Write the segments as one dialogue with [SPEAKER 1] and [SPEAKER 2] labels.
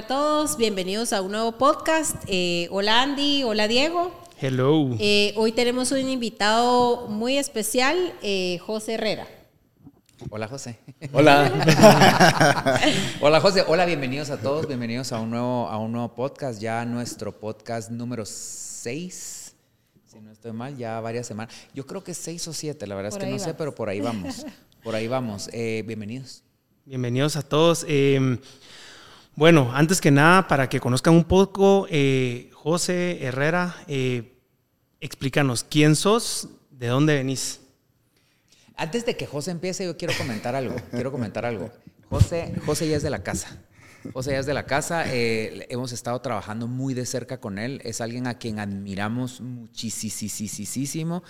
[SPEAKER 1] a todos, bienvenidos a un nuevo podcast. Eh, hola Andy, hola Diego.
[SPEAKER 2] Hello.
[SPEAKER 1] Eh, hoy tenemos un invitado muy especial, eh, José Herrera.
[SPEAKER 3] Hola José.
[SPEAKER 4] Hola.
[SPEAKER 3] Hola José. Hola, bienvenidos a todos. Bienvenidos a un nuevo, a un nuevo podcast. Ya nuestro podcast número 6. Si no estoy mal, ya varias semanas. Yo creo que 6 o 7, la verdad
[SPEAKER 1] Por
[SPEAKER 3] es que no sé, pero por ahí vamos. Por ahí vamos. Eh, bienvenidos.
[SPEAKER 2] Bienvenidos a todos. Eh, bueno, antes que nada, para que conozcan un poco, eh, José Herrera, eh, explícanos quién sos, de dónde venís.
[SPEAKER 3] Antes de que José empiece, yo quiero comentar algo. Quiero comentar algo. José, José ya es de la casa. José ya es de la casa. eh, hemos estado trabajando muy de cerca con él. Es alguien a quien admiramos muchísimo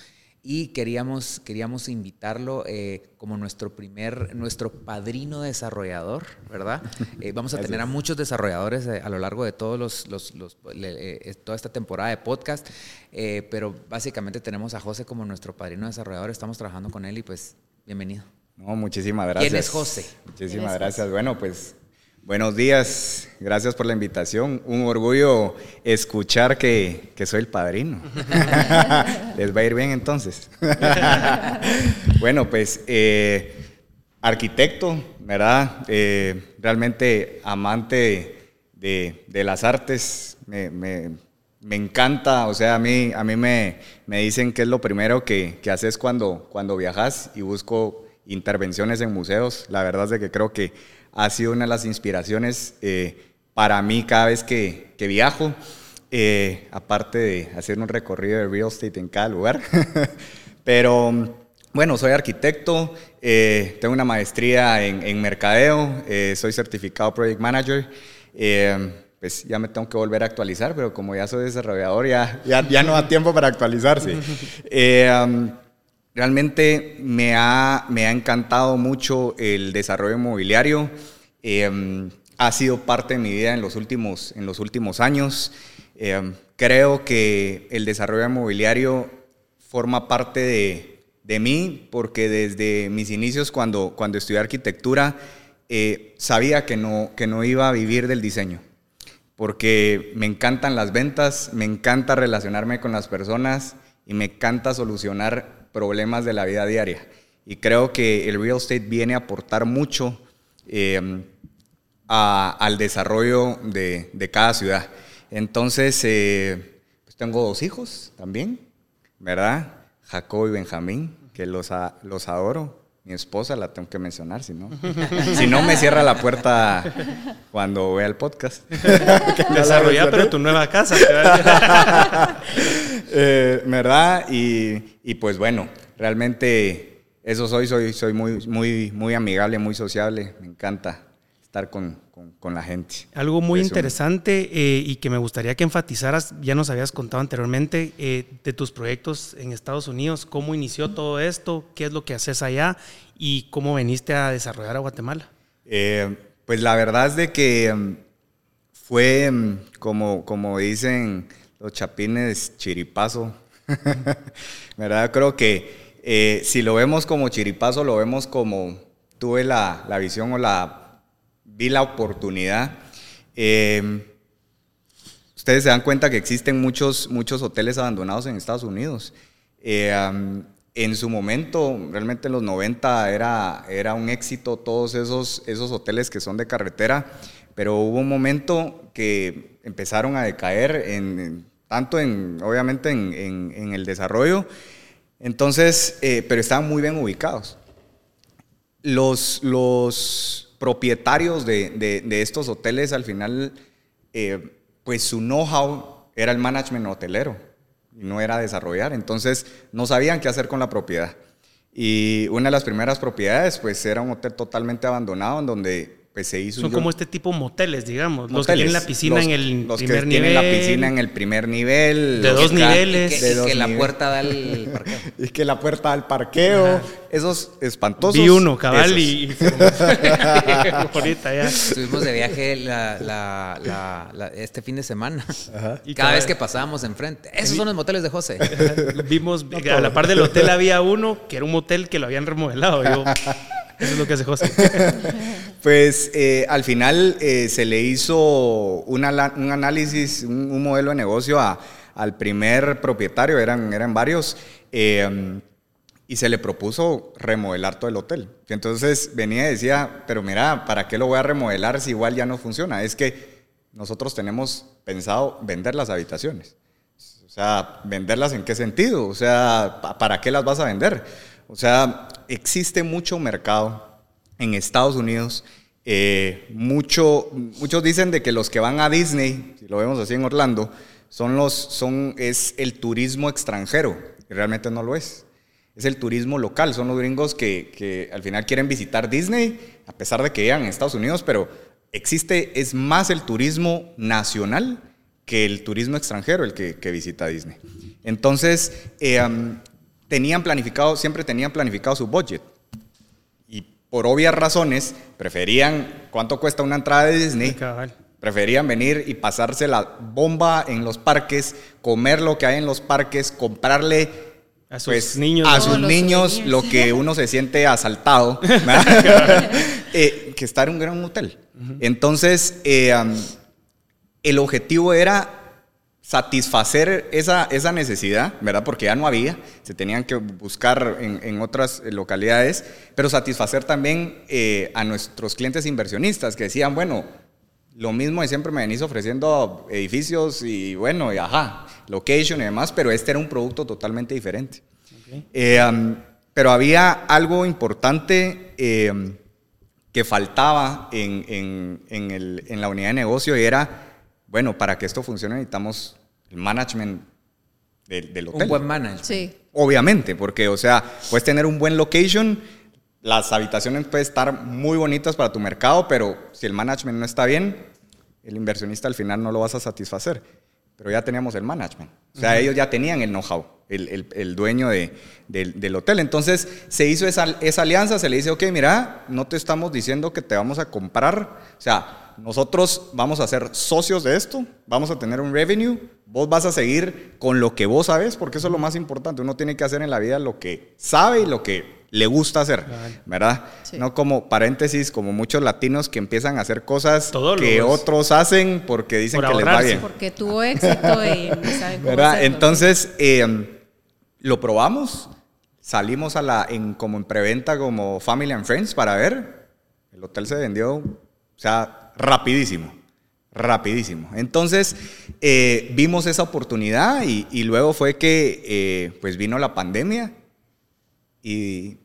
[SPEAKER 3] y queríamos, queríamos invitarlo eh, como nuestro primer, nuestro padrino desarrollador, ¿verdad? Eh, vamos a tener a muchos desarrolladores eh, a lo largo de todos los, los- los- le- eh, toda esta temporada de podcast, eh, pero básicamente tenemos a José como nuestro padrino desarrollador. Estamos trabajando con él y pues bienvenido.
[SPEAKER 4] No, muchísimas gracias.
[SPEAKER 3] ¿Quién es José?
[SPEAKER 1] ¿Quién es
[SPEAKER 4] Muchísimas
[SPEAKER 1] José?
[SPEAKER 4] gracias. Bueno, pues buenos días. Gracias por la invitación. Un orgullo escuchar que, que soy el padrino. Les va a ir bien entonces. bueno, pues eh, arquitecto, ¿verdad? Eh, realmente amante de, de las artes. Me, me- me encanta, o sea, a mí, a mí me, me dicen que es lo primero que, que haces cuando, cuando viajas y busco intervenciones en museos. La verdad es de que creo que ha sido una de las inspiraciones eh, para mí cada vez que, que viajo, eh, aparte de hacer un recorrido de real estate en cada lugar. Pero bueno, soy arquitecto, eh, tengo una maestría en, en mercadeo, eh, soy certificado Project Manager. eh, pues ya me tengo que volver a actualizar, pero como ya soy desarrollador, ya, ya, ya no da tiempo para actualizarse. Um, realmente me ha, me ha encantado mucho el desarrollo inmobiliario. Eh, ha sido parte de mi vida en los últimos, en los últimos años. Eh, creo que el desarrollo inmobiliario forma parte de, de mí porque desde mis inicios cuando, cuando estudié arquitectura eh, sabía que no, que no iba a vivir del diseño porque me encantan las ventas, me encanta relacionarme con las personas y me encanta solucionar problemas de la vida diaria. Y creo que el real estate viene a aportar mucho eh, a- al desarrollo de, cada ciudad. Entonces, eh, pues tengo dos hijos también, ¿verdad? Jacob y Benjamín, que los, los adoro. Mi esposa la tengo que mencionar, si no. si no, me cierra la puerta cuando vea el podcast.
[SPEAKER 2] Desarrollar, pero tu nueva casa.
[SPEAKER 4] Eh, ¿Verdad? Y, y pues bueno, realmente eso soy, soy, soy muy, muy, muy amigable, muy sociable. Me encanta estar con, con- con la gente.
[SPEAKER 2] Algo muy interesante eh, y que me gustaría que enfatizaras, ya nos habías contado anteriormente, eh, de tus proyectos en Estados Unidos, cómo inició todo esto, qué es lo que haces allá y cómo veniste a desarrollar a Guatemala.
[SPEAKER 4] Eh, pues la verdad es de que mm, fue, mm, como, como dicen los chapines, chiripazo. ¿Verdad? Creo que eh, si lo vemos como chiripazo, lo vemos como tuve la, la visión o la vi la oportunidad. Eh, ustedes se dan cuenta que existen muchos, muchos hoteles abandonados en Estados Unidos. Eh, en su momento, realmente en los 90 era, era un éxito todos esos, esos hoteles que son de carretera, pero hubo un momento que empezaron a decaer, tanto en, obviamente en, en- en el desarrollo, entonces, eh, pero estaban muy bien ubicados los, los propietarios de, de- estos hoteles al final, eh, pues su know-how era el management hotelero y no era desarrollar. Entonces no sabían qué hacer con la propiedad. Y una de las primeras propiedades, pues era un hotel totalmente abandonado en donde pues se hizo
[SPEAKER 2] Son
[SPEAKER 4] un-
[SPEAKER 2] como este tipo moteles, digamos, los que tienen la piscina
[SPEAKER 4] Los-
[SPEAKER 2] en el
[SPEAKER 4] los
[SPEAKER 2] primer
[SPEAKER 4] que
[SPEAKER 2] nivel.
[SPEAKER 4] tienen la piscina en el primer nivel.
[SPEAKER 2] De dos niveles.
[SPEAKER 3] Y que,
[SPEAKER 4] De
[SPEAKER 3] y
[SPEAKER 4] dos
[SPEAKER 3] que la puerta da al parqueo.
[SPEAKER 4] Y que la puerta al parqueo, esos espantosos.
[SPEAKER 2] Vi uno, cabal,
[SPEAKER 4] esos.
[SPEAKER 2] y... y- Ahorita ya.
[SPEAKER 3] Estuvimos de viaje la- la- la- la- este fin de semana.
[SPEAKER 2] Y
[SPEAKER 3] Cada
[SPEAKER 2] cada-
[SPEAKER 3] vez que pasábamos enfrente. Esos son los moteles de José.
[SPEAKER 2] Vimos, a la par del hotel había uno que era un motel que lo habían remodelado. Yo, eso es lo que hace José.
[SPEAKER 4] Pues eh, al final eh, se le hizo un análisis, un, modelo de negocio al primer propietario, eran, eran varios, eh, y se le propuso remodelar todo el hotel. Entonces venía y decía, pero mira, ¿para qué lo voy a remodelar si igual ya no funciona? Es que nosotros tenemos pensado vender las habitaciones. O sea, ¿venderlas en qué sentido? O sea, ¿para qué las vas a vender? O sea, existe mucho mercado en Estados Unidos. Eh, mucho, muchos dicen de que los que van a Disney, si lo vemos así en Orlando, son los, son, es el turismo extranjero, y realmente no lo es. Es el turismo local, son los gringos que, que al final quieren visitar Disney, a pesar de que llegan a Estados Unidos, pero existe, es más el turismo nacional que el turismo extranjero el que, que visita Disney. Entonces, eh, tenían planificado, siempre tenían planificado su budget. Por obvias razones, preferían, ¿cuánto cuesta una entrada de Disney? Preferían venir y pasarse la bomba en los parques, comer lo que hay en los parques, comprarle
[SPEAKER 2] a sus pues, niños,
[SPEAKER 4] a sus niños lo que uno se siente asaltado, eh, que estar en un gran hotel. Entonces, eh, el objetivo era satisfacer esa, esa necesidad, ¿verdad? Porque ya no había, se tenían que buscar en, otras localidades, pero satisfacer también eh, a nuestros clientes inversionistas que decían, bueno, lo mismo de siempre me venís ofreciendo edificios y bueno, y ajá, location y demás, pero este era un producto totalmente diferente. Eh, pero había algo importante eh, que faltaba en, en la unidad de negocio y era, bueno, para que esto funcione necesitamos el management del, hotel.
[SPEAKER 3] Un buen management.
[SPEAKER 1] Sí.
[SPEAKER 4] Obviamente, porque, o sea, puedes tener un buen location, las habitaciones pueden estar muy bonitas para tu mercado, pero si el management no está bien, el inversionista al final no lo vas a satisfacer. Pero ya teníamos el management. O sea, ellos ya tenían el know-how, el, el, dueño de, del, hotel. Entonces se hizo esa, esa alianza, se le dice, ok, mira, no te estamos diciendo que te vamos a comprar. O sea, nosotros vamos a ser socios de esto, vamos a tener un revenue, vos vas a seguir con lo que vos sabes, porque eso es lo más importante. Uno tiene que hacer en la vida lo que sabe y lo que le gusta hacer, ¿verdad? No como paréntesis, como muchos latinos que empiezan a hacer cosas que otros hacen porque dicen que les va bien.
[SPEAKER 1] Porque tuvo éxito y no saben cómo
[SPEAKER 4] ¿verdad? Entonces, eh, lo probamos, salimos a la, en, como en preventa como Family and Friends para ver. El hotel se vendió, o sea, rapidísimo, rapidísimo. Entonces eh, vimos esa oportunidad y, luego fue que eh, pues vino la pandemia y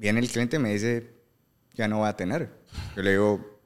[SPEAKER 4] viene el cliente y me dice, ya no voy a tener. Yo le digo,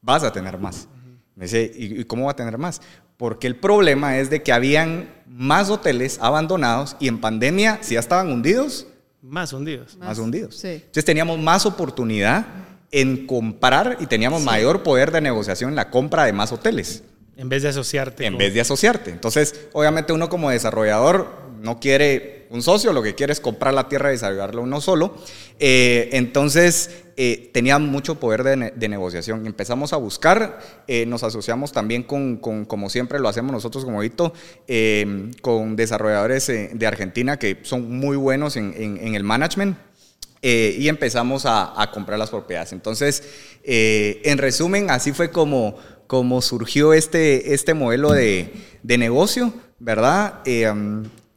[SPEAKER 4] vas a tener más. Me dice, ¿y, cómo va a tener más? Porque el problema es de que habían más hoteles abandonados y en pandemia, si ya estaban hundidos,
[SPEAKER 2] más hundidos.
[SPEAKER 4] Más, hundidos. Entonces teníamos más oportunidad en comprar y teníamos mayor poder de negociación en la compra de más hoteles.
[SPEAKER 2] En vez de asociarte.
[SPEAKER 4] En vez de asociarte. Entonces, obviamente uno como desarrollador no quiere un socio, lo que quiere es comprar la tierra y desarrollarlo uno solo. Eh, entonces, eh, tenía mucho poder de, negociación. Empezamos a buscar, eh, nos asociamos también con, como siempre lo hacemos nosotros como Hito, con desarrolladores de Argentina que son muy buenos en el management y empezamos a, comprar las propiedades. Entonces, en resumen, así fue como, como surgió este, este modelo de, de negocio, ¿verdad? Eh,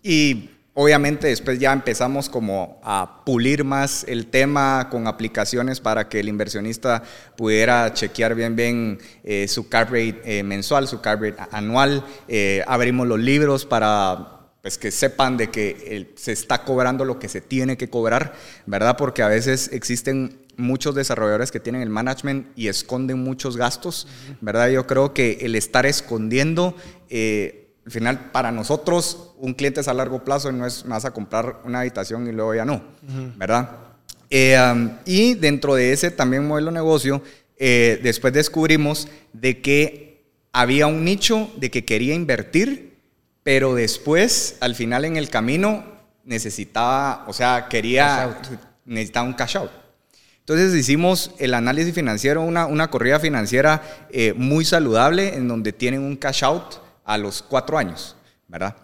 [SPEAKER 4] y obviamente después ya empezamos como a pulir más el tema con aplicaciones para que el inversionista pudiera chequear bien bien su card rate mensual, su rate anual. abrimos los libros para pues que sepan de que se está cobrando lo que se tiene que cobrar, ¿verdad? Porque a veces existen muchos desarrolladores que tienen el management y esconden muchos gastos, ¿verdad? Yo creo que el estar escondiendo, eh, al final para nosotros, un cliente es a largo plazo y no es más a comprar una habitación y luego ya no, ¿verdad? Eh, y dentro de ese también modelo de negocio, eh, después descubrimos de que había un nicho de que quería invertir pero después, al final en el camino, necesitaba, o sea, quería, necesitaba un cash out. Entonces hicimos el análisis financiero, una, una corrida financiera eh, muy saludable en donde tienen un cash out a los cuatro años, ¿verdad?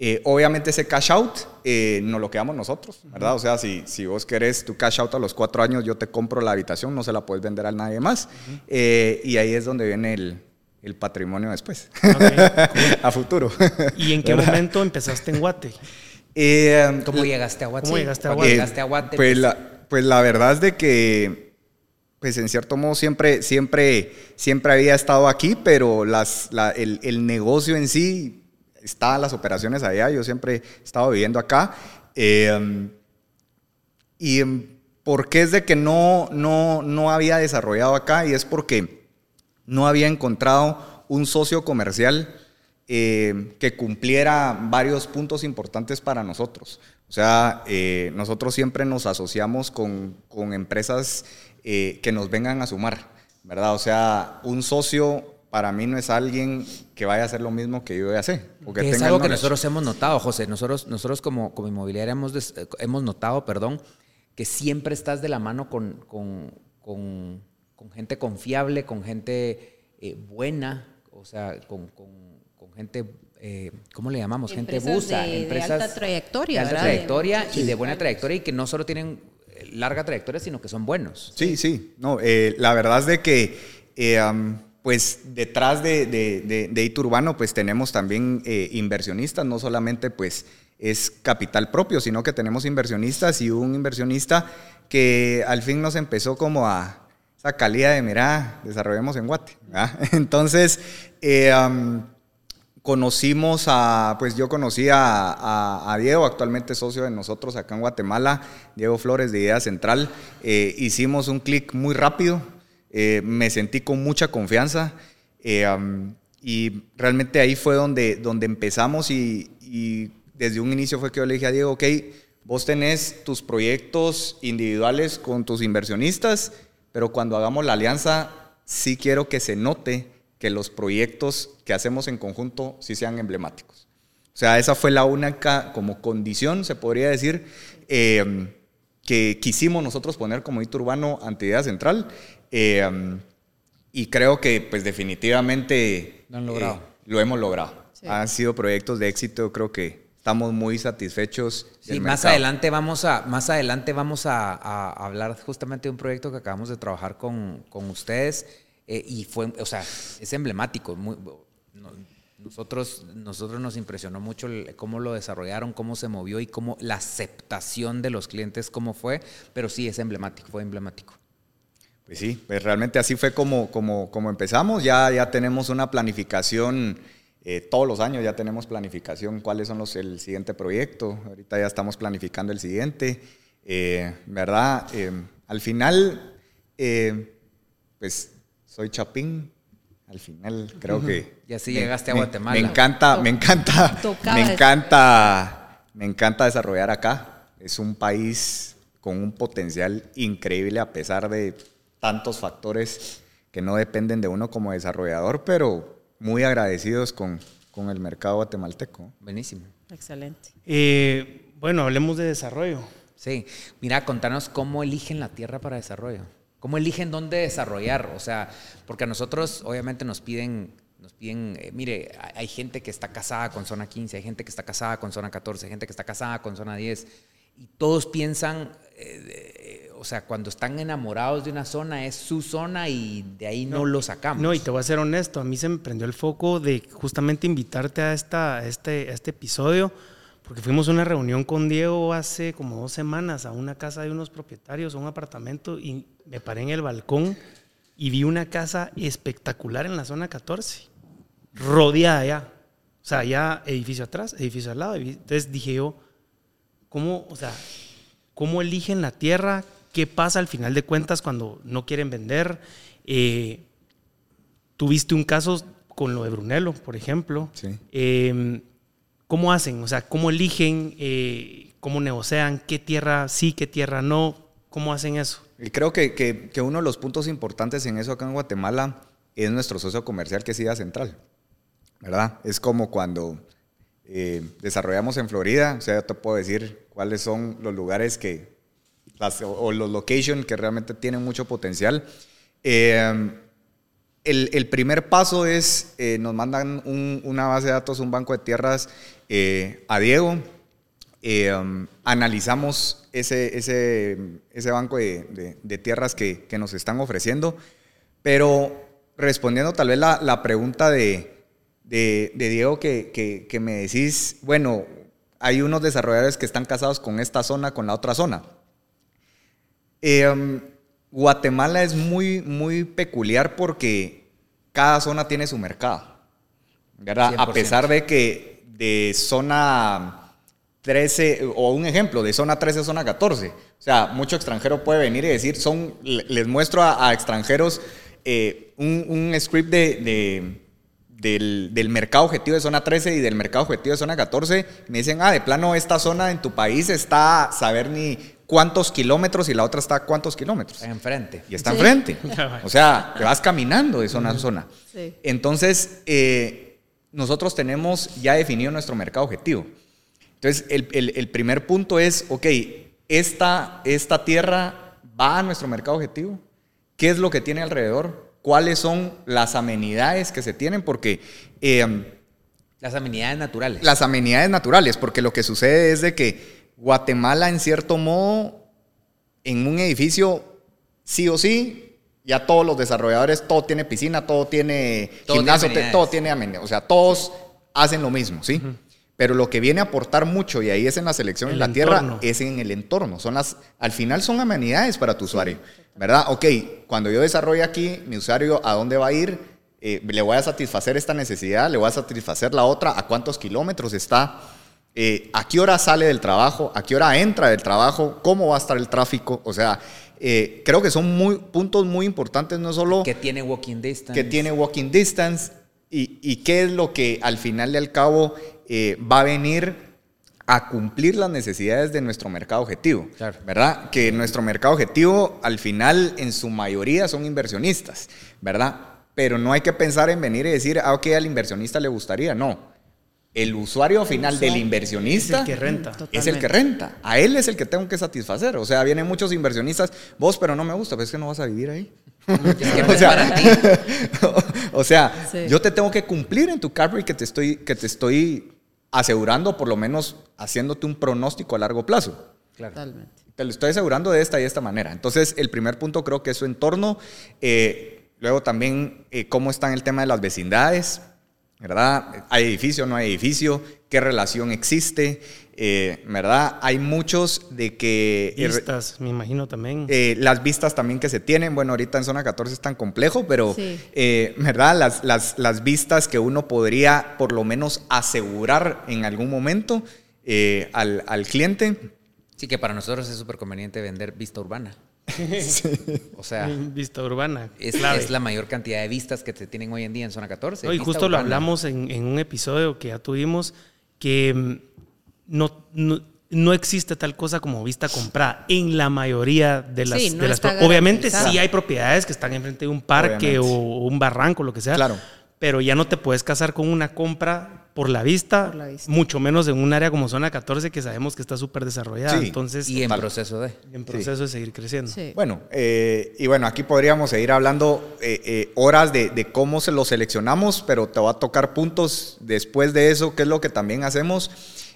[SPEAKER 4] Eh, obviamente ese cash out eh, no lo quedamos nosotros, ¿verdad? O sea, si, si vos querés tu cash out a los cuatro años, yo te compro la habitación, no se la puedes vender a nadie más. Eh, y ahí es donde viene el, el patrimonio después, a futuro.
[SPEAKER 2] ¿Y en qué momento empezaste en Guate?
[SPEAKER 3] Eh, ¿Cómo llegaste a Guate?
[SPEAKER 2] ¿Cómo llegaste a Guate?
[SPEAKER 3] llegaste a Guate,
[SPEAKER 4] Pues la, pues la verdad es de que, pues en cierto modo siempre, siempre, siempre había estado aquí, pero las, la- el, el negocio en sí, estaban las operaciones allá, yo siempre he estado viviendo acá. Eh, y em, por qué es de que no, no, no había desarrollado acá, y es porque no había encontrado un socio comercial eh, que cumpliera varios puntos importantes para nosotros. O sea, eh, nosotros siempre nos asociamos con, con empresas que nos vengan a sumar, ¿verdad? O sea, un socio para mí no es alguien que vaya a hacer lo mismo que yo voy a hacer. o que
[SPEAKER 3] Que es algo que nosotros hemos notado, José. Nosotros, nosotros como, como inmobiliaria hemos, des- eh, hemos notado, perdón, que siempre estás de la mano con, con, con- con gente confiable, con gente eh, buena, o sea, con, con- con gente, eh, ¿cómo le llamamos? gente
[SPEAKER 1] Empresas
[SPEAKER 3] busa.
[SPEAKER 1] de- de alta trayectoria,
[SPEAKER 3] de alta
[SPEAKER 1] ¿verdad?
[SPEAKER 3] trayectoria
[SPEAKER 1] De-
[SPEAKER 3] y de buena trayectoria y que no solo tienen larga trayectoria, sino que son buenos.
[SPEAKER 4] Sí, sí. No, eh, la verdad es de que, eh, pues, detrás de, de, de, de Hito Urbano, pues, tenemos también eh, inversionistas. No solamente, pues, es capital propio, sino que tenemos inversionistas y un inversionista que al fin nos empezó como a esa calidad de, mira, desarrollemos en Guate. Entonces, eh, conocimos a, pues yo conocí a Diego, actualmente socio de nosotros acá en Guatemala, Diego Flores de Idea Central. Eh, hicimos un clic muy rápido, eh, me sentí con mucha confianza eh, am, y realmente ahí fue donde, donde empezamos y, y desde un inicio fue que yo le dije a Diego, ok, vos tenés tus proyectos individuales con tus inversionistas, pero cuando hagamos la alianza, sí quiero que se note que los proyectos que hacemos en conjunto sí sean emblemáticos. O sea, esa fue la única como condición, se podría decir, eh, que quisimos nosotros poner como hito urbano ante idea central. Eh, y creo que pues definitivamente
[SPEAKER 3] Lo han logrado.
[SPEAKER 4] eh, lo hemos logrado.
[SPEAKER 1] Sí.
[SPEAKER 4] Han sido proyectos de éxito, creo que estamos muy satisfechos.
[SPEAKER 3] Sí,
[SPEAKER 4] del
[SPEAKER 3] más
[SPEAKER 4] mercado.
[SPEAKER 3] adelante vamos a, más adelante vamos a, a hablar justamente de un proyecto que acabamos de trabajar con, con ustedes eh, y fue, o sea, es emblemático. muy- no- nosotros, nosotros nos impresionó mucho el- cómo lo desarrollaron, cómo se movió y cómo la aceptación de los clientes, cómo fue, pero sí es emblemático, fue emblemático.
[SPEAKER 4] Pues sí, pues realmente así fue como, como, como empezamos. Ya, ya tenemos una planificación, eh, todos los años ya tenemos planificación, cuáles son los, el siguiente proyecto. Ahorita ya estamos planificando el siguiente. Eh, ¿Verdad? Eh, al final, eh, pues soy Chapín. Al final creo que...
[SPEAKER 3] Y así
[SPEAKER 4] me-
[SPEAKER 3] llegaste a
[SPEAKER 4] me-
[SPEAKER 3] Guatemala.
[SPEAKER 4] Me encanta, me encanta, me encanta, me encanta desarrollar acá. Es un país con un potencial increíble a pesar de tantos factores que no dependen de uno como desarrollador, pero muy agradecidos con, con el mercado guatemalteco.
[SPEAKER 3] Buenísimo.
[SPEAKER 1] Excelente.
[SPEAKER 2] Eh, bueno, hablemos de desarrollo.
[SPEAKER 3] Sí, mira, contanos cómo eligen la tierra para desarrollo. ¿Cómo eligen dónde desarrollar? O sea, porque a nosotros obviamente nos piden, nos piden, eh, mire, hay, hay gente que está casada con zona 15, hay gente que está casada con zona 14, hay gente que está casada con zona 10, y todos piensan, eh, eh, o sea, cuando están enamorados de una zona es su zona y de ahí no, lo sacamos.
[SPEAKER 2] No, y te voy a ser honesto, a mí se me prendió el foco de justamente invitarte a, esta, a este, a este episodio, porque fuimos a una reunión con Diego hace como dos semanas a una casa de unos propietarios, a un apartamento, y me paré en el balcón y vi una casa espectacular en la zona 14, rodeada ya. O sea, ya edificio atrás, edificio al lado. Entonces dije yo, ¿cómo, o sea, cómo eligen la tierra? ¿Qué pasa al final de cuentas cuando no quieren vender? Eh, Tuviste un caso con lo de Brunello, por ejemplo.
[SPEAKER 4] Sí.
[SPEAKER 2] Eh, ¿Cómo hacen? O sea, ¿cómo eligen? Eh, ¿Cómo negocian? ¿Qué tierra sí, qué tierra no? ¿Cómo hacen eso?
[SPEAKER 4] Y creo que, que- que uno de los puntos importantes en eso acá en Guatemala es nuestro socio comercial que es IDA Central, ¿verdad? Es como cuando eh, desarrollamos en Florida, o sea, yo te puedo decir cuáles son los lugares que, las, o, los locations que realmente tienen mucho potencial. Eh, el, el primer paso es, eh, nos mandan un- una base de datos, un banco de tierras eh, a Diego. Eh, analizamos ese, ese, ese banco de, de- de tierras que, que nos están ofreciendo, pero respondiendo tal vez la, la pregunta de, de Diego que, que, que me decís, bueno, hay unos desarrolladores que están casados con esta zona, con la otra zona. Eh, um, Guatemala es muy, muy peculiar porque cada zona tiene su mercado. ¿verdad? A
[SPEAKER 3] 100%.
[SPEAKER 4] pesar de que de zona 13, o un ejemplo, de zona 13 a zona 14. O sea, mucho extranjero puede venir y decir, son, le- les muestro a, a extranjeros eh, un, un script de, de- del, del mercado objetivo de zona 13 y del mercado objetivo de zona 14. Me dicen, ah, de plano, esta zona en tu país está saber ni cuántos kilómetros y la otra está a cuántos kilómetros.
[SPEAKER 3] Enfrente.
[SPEAKER 4] Y está
[SPEAKER 1] Sí.
[SPEAKER 4] enfrente. O sea, te vas caminando de zona a zona.
[SPEAKER 1] Sí.
[SPEAKER 4] Entonces, eh, nosotros tenemos ya definido nuestro mercado objetivo. Entonces, el, el- el primer punto es, ok, esta, esta tierra va a nuestro mercado objetivo. ¿Qué es lo que tiene alrededor? ¿Cuáles son las amenidades que se tienen? Porque eh,
[SPEAKER 3] Las amenidades naturales.
[SPEAKER 4] las amenidades naturales, porque lo que sucede es de que Guatemala, en cierto modo, en un edificio, sí o sí, ya todos los desarrolladores, todo tiene piscina, todo tiene
[SPEAKER 3] Todo
[SPEAKER 4] gimnasio,
[SPEAKER 3] tiene
[SPEAKER 4] todo tiene amenidades. O sea, todos hacen lo mismo, ¿sí? Pero lo que viene a aportar mucho, y ahí es en la selección
[SPEAKER 2] El
[SPEAKER 4] en la tierra, es en el entorno. Son las, al final son amenidades para tu usuario, ¿verdad? Ok, cuando yo desarrolle aquí, mi usuario, ¿a dónde va a ir? Eh, le voy a satisfacer esta necesidad, le voy a satisfacer la otra, a cuántos kilómetros está, eh, a qué hora sale del trabajo, a qué hora entra del trabajo, cómo va a estar el tráfico. O sea, eh, creo que son muy, puntos muy importantes, no solo
[SPEAKER 3] que tiene walking distance.
[SPEAKER 4] que tiene walking distance y, y qué es lo que al final y al cabo eh, va a venir a cumplir las necesidades de nuestro mercado objetivo.
[SPEAKER 3] Claro.
[SPEAKER 4] ¿Verdad? Que nuestro mercado objetivo al final en su mayoría son inversionistas, ¿verdad? Pero no hay que pensar en venir y decir, ah, ok, al inversionista le gustaría. No. El usuario final del
[SPEAKER 2] Es
[SPEAKER 4] inversionista
[SPEAKER 2] el que renta.
[SPEAKER 4] es el que renta. A él es el que tengo que satisfacer. O sea, vienen muchos inversionistas. Vos, pero no me gusta, pero es que no vas a vivir ahí.
[SPEAKER 3] Es que no
[SPEAKER 4] O
[SPEAKER 3] es
[SPEAKER 4] sea,
[SPEAKER 3] para ti.
[SPEAKER 4] o sea,
[SPEAKER 1] Sí.
[SPEAKER 4] yo te tengo que cumplir en tu rate que te estoy que te estoy asegurando, por lo menos haciéndote un pronóstico a largo plazo.
[SPEAKER 3] Claro.
[SPEAKER 1] Totalmente.
[SPEAKER 4] Te lo estoy asegurando de esta y de esta manera. Entonces, el primer punto creo que es su entorno. Eh, luego también eh, cómo está en el tema de las vecindades, ¿verdad? ¿Hay edificio, no hay edificio? ¿Qué relación existe? Eh, ¿Verdad? Hay muchos de que... eh,
[SPEAKER 2] Vistas, me imagino también.
[SPEAKER 4] eh, las vistas también que se tienen, bueno, ahorita en zona 14 es tan complejo, pero,
[SPEAKER 1] Sí.
[SPEAKER 4] eh, ¿verdad? Las, las, las vistas que uno podría por lo menos asegurar en algún momento eh, al, al cliente.
[SPEAKER 3] Sí, que para nosotros es súper conveniente vender vista urbana. O sea,
[SPEAKER 2] Vista urbana.
[SPEAKER 3] es, es la mayor cantidad de vistas que se tienen hoy en día en zona 14.
[SPEAKER 2] No, y justo lo hablamos en, en un episodio que ya tuvimos, que mm, no, no, no existe tal cosa como vista comprada en la mayoría de las...
[SPEAKER 1] Sí, no
[SPEAKER 2] de las
[SPEAKER 1] está
[SPEAKER 2] pro- obviamente sí hay propiedades que están enfrente de un parque
[SPEAKER 4] Obviamente.
[SPEAKER 2] o un barranco, lo que sea.
[SPEAKER 4] Claro.
[SPEAKER 2] Pero ya no te puedes casar con una compra por la vista,
[SPEAKER 1] Por la vista.
[SPEAKER 2] mucho menos en un área como zona 14 que sabemos que está súper desarrollada.
[SPEAKER 4] Sí.
[SPEAKER 2] Entonces,
[SPEAKER 3] Y en
[SPEAKER 4] Total.
[SPEAKER 3] proceso de.
[SPEAKER 2] en proceso de seguir creciendo.
[SPEAKER 1] Sí.
[SPEAKER 4] Bueno, eh, y bueno, aquí podríamos seguir hablando eh, eh, horas de, de cómo se lo seleccionamos, pero te va a tocar puntos después de eso, qué es lo que también hacemos.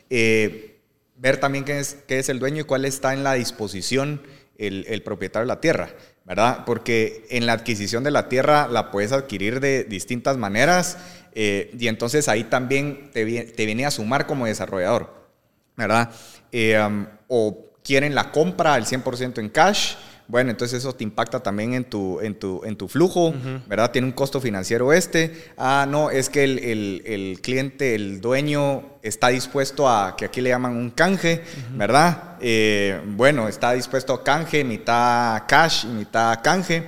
[SPEAKER 4] Eh, ver también qué es, qué es el dueño y cuál está en la disposición el, el propietario de la tierra, ¿verdad? Porque en la adquisición de la tierra la puedes adquirir de distintas maneras eh, y entonces ahí también te, te viene a sumar como desarrollador. ¿verdad? Eh, o quieren la compra al 100% en cash. Bueno, entonces eso te impacta también en tu, en tu, en tu flujo, ¿verdad? Tiene un costo financiero este. Ah, no, es que el, el- el cliente, el dueño, está dispuesto a, que aquí le llaman un canje, ¿verdad? Eh, bueno, está dispuesto a canje, mitad cash y mitad canje.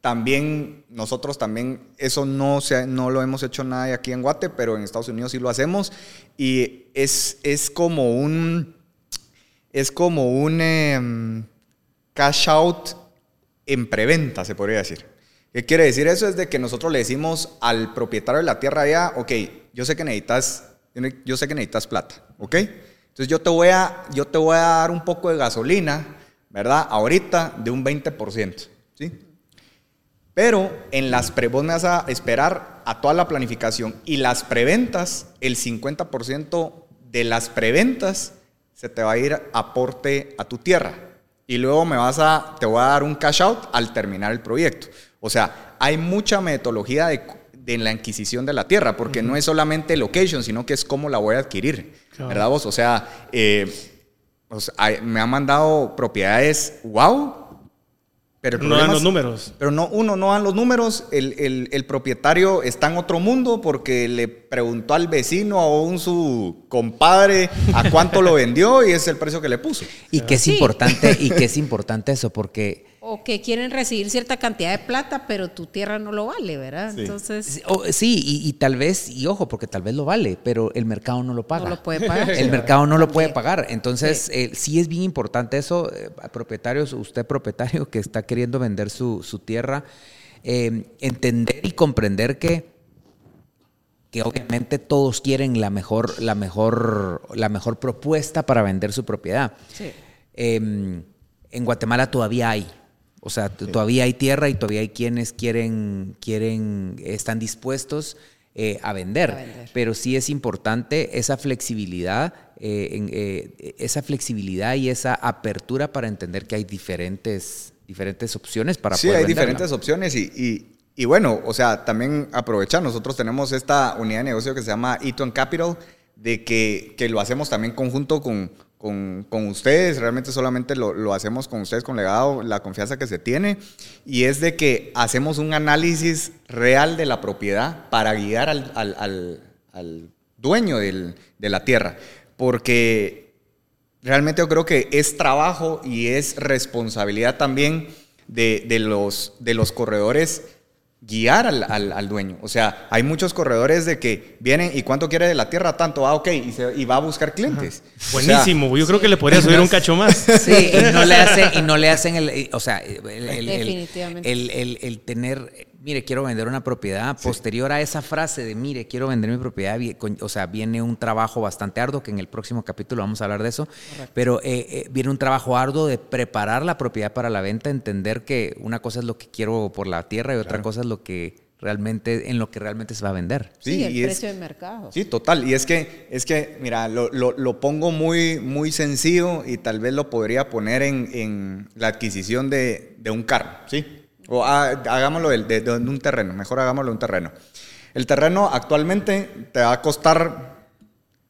[SPEAKER 4] También nosotros también, eso no, se, no lo hemos hecho nada aquí en Guate, pero en Estados Unidos sí lo hacemos. Y es, es como un, es como un em, cash out en preventa, se podría decir. ¿Qué quiere decir eso? Es de que nosotros le decimos al propietario de la tierra ya, ok, yo sé que necesitas, yo sé que necesitas plata, ¿ok? Entonces yo te voy a, yo te voy a dar un poco de gasolina, ¿verdad? Ahorita de un 20%, ¿sí? Pero en las pre, vos me vas a esperar a toda la planificación y las preventas, el 50% de las preventas se te va a ir aporte a tu tierra. Y luego me vas a, te voy a dar un cash out al terminar el proyecto. O sea, hay mucha metodología de, de la adquisición de la tierra, porque no es solamente location, sino que es cómo la voy a adquirir. ¿Verdad vos? O sea, eh, o sea, hay- me han mandado propiedades, wow, pero
[SPEAKER 2] No dan los
[SPEAKER 4] es-
[SPEAKER 2] números.
[SPEAKER 4] pero no, uno, no dan los números, el, el- el propietario está en otro mundo porque le preguntó al vecino o a un su compadre a cuánto lo vendió y es el precio que le puso.
[SPEAKER 3] Y que es
[SPEAKER 1] Sí.
[SPEAKER 3] importante, y que es importante eso, porque
[SPEAKER 1] O que quieren recibir cierta cantidad de plata, pero tu tierra no lo vale, ¿verdad?
[SPEAKER 4] Sí.
[SPEAKER 1] Entonces,
[SPEAKER 3] Sí, y, y tal vez, y ojo, porque tal vez lo vale, pero el mercado no lo paga.
[SPEAKER 1] no lo puede pagar.
[SPEAKER 3] El mercado no lo puede pagar. Entonces, eh, sí es bien importante eso. eh, propietarios, usted propietario que está queriendo vender su, su tierra, eh, entender y comprender que, que obviamente todos quieren la mejor, la mejor, la mejor propuesta para vender su propiedad.
[SPEAKER 1] Sí.
[SPEAKER 3] Eh, en Guatemala todavía hay. O sea, todavía hay tierra y todavía hay quienes quieren, quieren, están dispuestos eh, a, vender.
[SPEAKER 1] A vender.
[SPEAKER 3] Pero sí es importante esa flexibilidad, eh, en, eh, esa flexibilidad y esa apertura para entender que hay diferentes, diferentes opciones para
[SPEAKER 4] sí,
[SPEAKER 3] poder
[SPEAKER 4] hay
[SPEAKER 3] venderla.
[SPEAKER 4] diferentes opciones y, y- y bueno, o sea, también aprovechar, nosotros tenemos esta unidad de negocio que se llama Eaton Capital, de que, que lo hacemos también conjunto con, con, con ustedes, realmente solamente lo, lo hacemos con ustedes, con legado, la confianza que se tiene, y es de que hacemos un análisis real de la propiedad para guiar al, al- al- al dueño del- de la tierra, porque realmente yo creo que es trabajo y es responsabilidad también de, de los, de los corredores guiar al, al- al dueño. O sea, hay muchos corredores de que vienen y cuánto quiere de la tierra, tanto, ah, ok, y, se- y va a buscar clientes. O sea,
[SPEAKER 2] Buenísimo. Yo creo que le podría subir un cacho más.
[SPEAKER 3] Sí, y no le hacen, y no le hacen el, o sea, el, el- el-
[SPEAKER 1] Definitivamente.
[SPEAKER 3] el- el- el tener, mire, quiero vender una propiedad, posterior a esa frase de, mire, quiero vender mi propiedad, o sea, viene un trabajo bastante arduo, que en el próximo capítulo vamos a hablar de eso, pero eh, eh, viene un trabajo arduo de preparar la propiedad para la venta, entender que una cosa es lo que quiero por la tierra y otra cosa es lo que realmente, en lo que realmente se va a vender.
[SPEAKER 1] sí,
[SPEAKER 4] Sí,
[SPEAKER 1] el
[SPEAKER 4] y es-
[SPEAKER 1] precio de mercado.
[SPEAKER 4] Sí, total. Y es que, es que mira, lo, lo- lo pongo muy, muy sencillo y tal vez lo podría poner en, en la adquisición de, de un carro, ¿sí? O ha- hagámoslo de, de- de un terreno, mejor hagámoslo de un terreno. El terreno actualmente te va a costar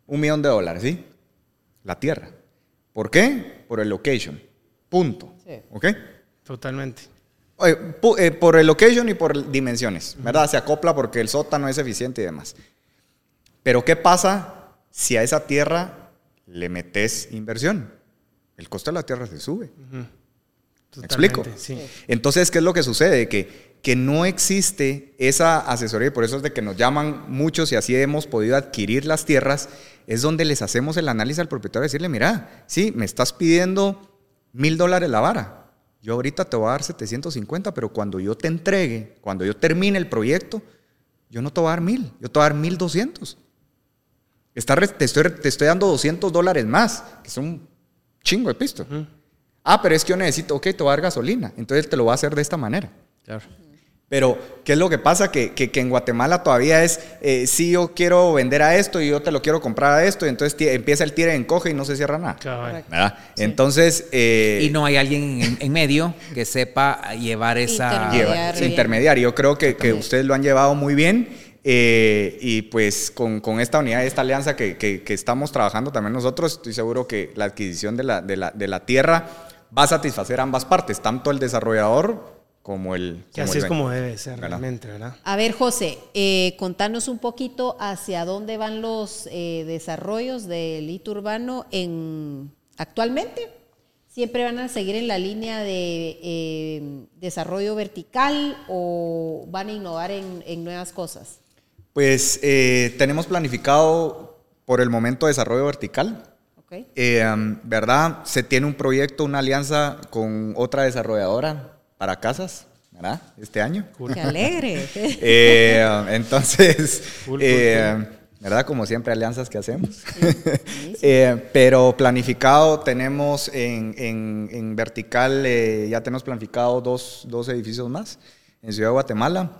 [SPEAKER 4] un millón de dólares, ¿sí? La tierra. ¿Por qué? Por el location. Punto.
[SPEAKER 1] Sí.
[SPEAKER 4] ¿Ok?
[SPEAKER 2] Totalmente.
[SPEAKER 4] Oye, pu- eh, por el location y por dimensiones, ¿verdad? Se acopla porque el sótano es eficiente y demás. Pero ¿qué pasa si a esa tierra le metes inversión? El costo de la tierra se sube. ¿Me explico?
[SPEAKER 2] Sí.
[SPEAKER 4] Entonces, ¿qué es lo que sucede? Que, que no existe esa asesoría y por eso es de que nos llaman muchos y así hemos podido adquirir las tierras, es donde les hacemos el análisis al propietario y decirle, mira, sí, me estás pidiendo mil dólares la vara. Yo ahorita te voy a dar 750, pero cuando yo te entregue, cuando yo termine el proyecto, yo no te voy a dar mil, yo te voy a dar mil doscientos. Está re- te, estoy, te estoy dando 200 dólares más, que es un chingo de pisto. Ah, pero es que yo necesito, ok, te voy a dar gasolina. Entonces te lo va a hacer de esta manera.
[SPEAKER 3] Claro.
[SPEAKER 4] Pero, ¿qué es lo que pasa? Que, que- que en Guatemala todavía es, eh, si yo quiero vender a esto y yo te lo quiero comprar a esto, y entonces empieza el tire en coge y no se cierra nada.
[SPEAKER 1] Correcto.
[SPEAKER 4] ¿Verdad? Entonces, eh,
[SPEAKER 3] Y no hay alguien en, en medio que sepa llevar esa...
[SPEAKER 1] Intermediar.
[SPEAKER 4] lleva-
[SPEAKER 1] Intermediar
[SPEAKER 4] sí,
[SPEAKER 1] bien.
[SPEAKER 4] intermediario. Yo creo que, que ustedes lo han llevado muy bien. eh, y pues con, con esta unidad, esta alianza que, que- que estamos trabajando también nosotros, estoy seguro que la adquisición de la, de la, de la tierra va a satisfacer ambas partes, tanto el desarrollador como el...
[SPEAKER 2] Que
[SPEAKER 4] como
[SPEAKER 2] así
[SPEAKER 4] el
[SPEAKER 2] es como debe ser
[SPEAKER 4] ¿Verdad?
[SPEAKER 2] realmente, ¿verdad?
[SPEAKER 1] A ver, José, eh, contanos un poquito hacia dónde van los eh, desarrollos del hito urbano en, actualmente. ¿Siempre van a seguir en la línea de eh, desarrollo vertical o van a innovar en, en nuevas cosas?
[SPEAKER 4] Pues eh, tenemos planificado por el momento desarrollo vertical.
[SPEAKER 1] ¿Ok?
[SPEAKER 4] Eh, um, ¿Verdad? Se tiene un proyecto, una alianza con otra desarrolladora para casas, ¿verdad? Este año.
[SPEAKER 1] ¡Qué alegre!
[SPEAKER 4] Eh, um, entonces,
[SPEAKER 2] Cool, cool,
[SPEAKER 4] eh, ¿verdad? Como siempre, alianzas que hacemos. Eh, pero planificado tenemos en, en- en vertical, eh, ya tenemos planificado dos, dos edificios más. en Ciudad de Guatemala.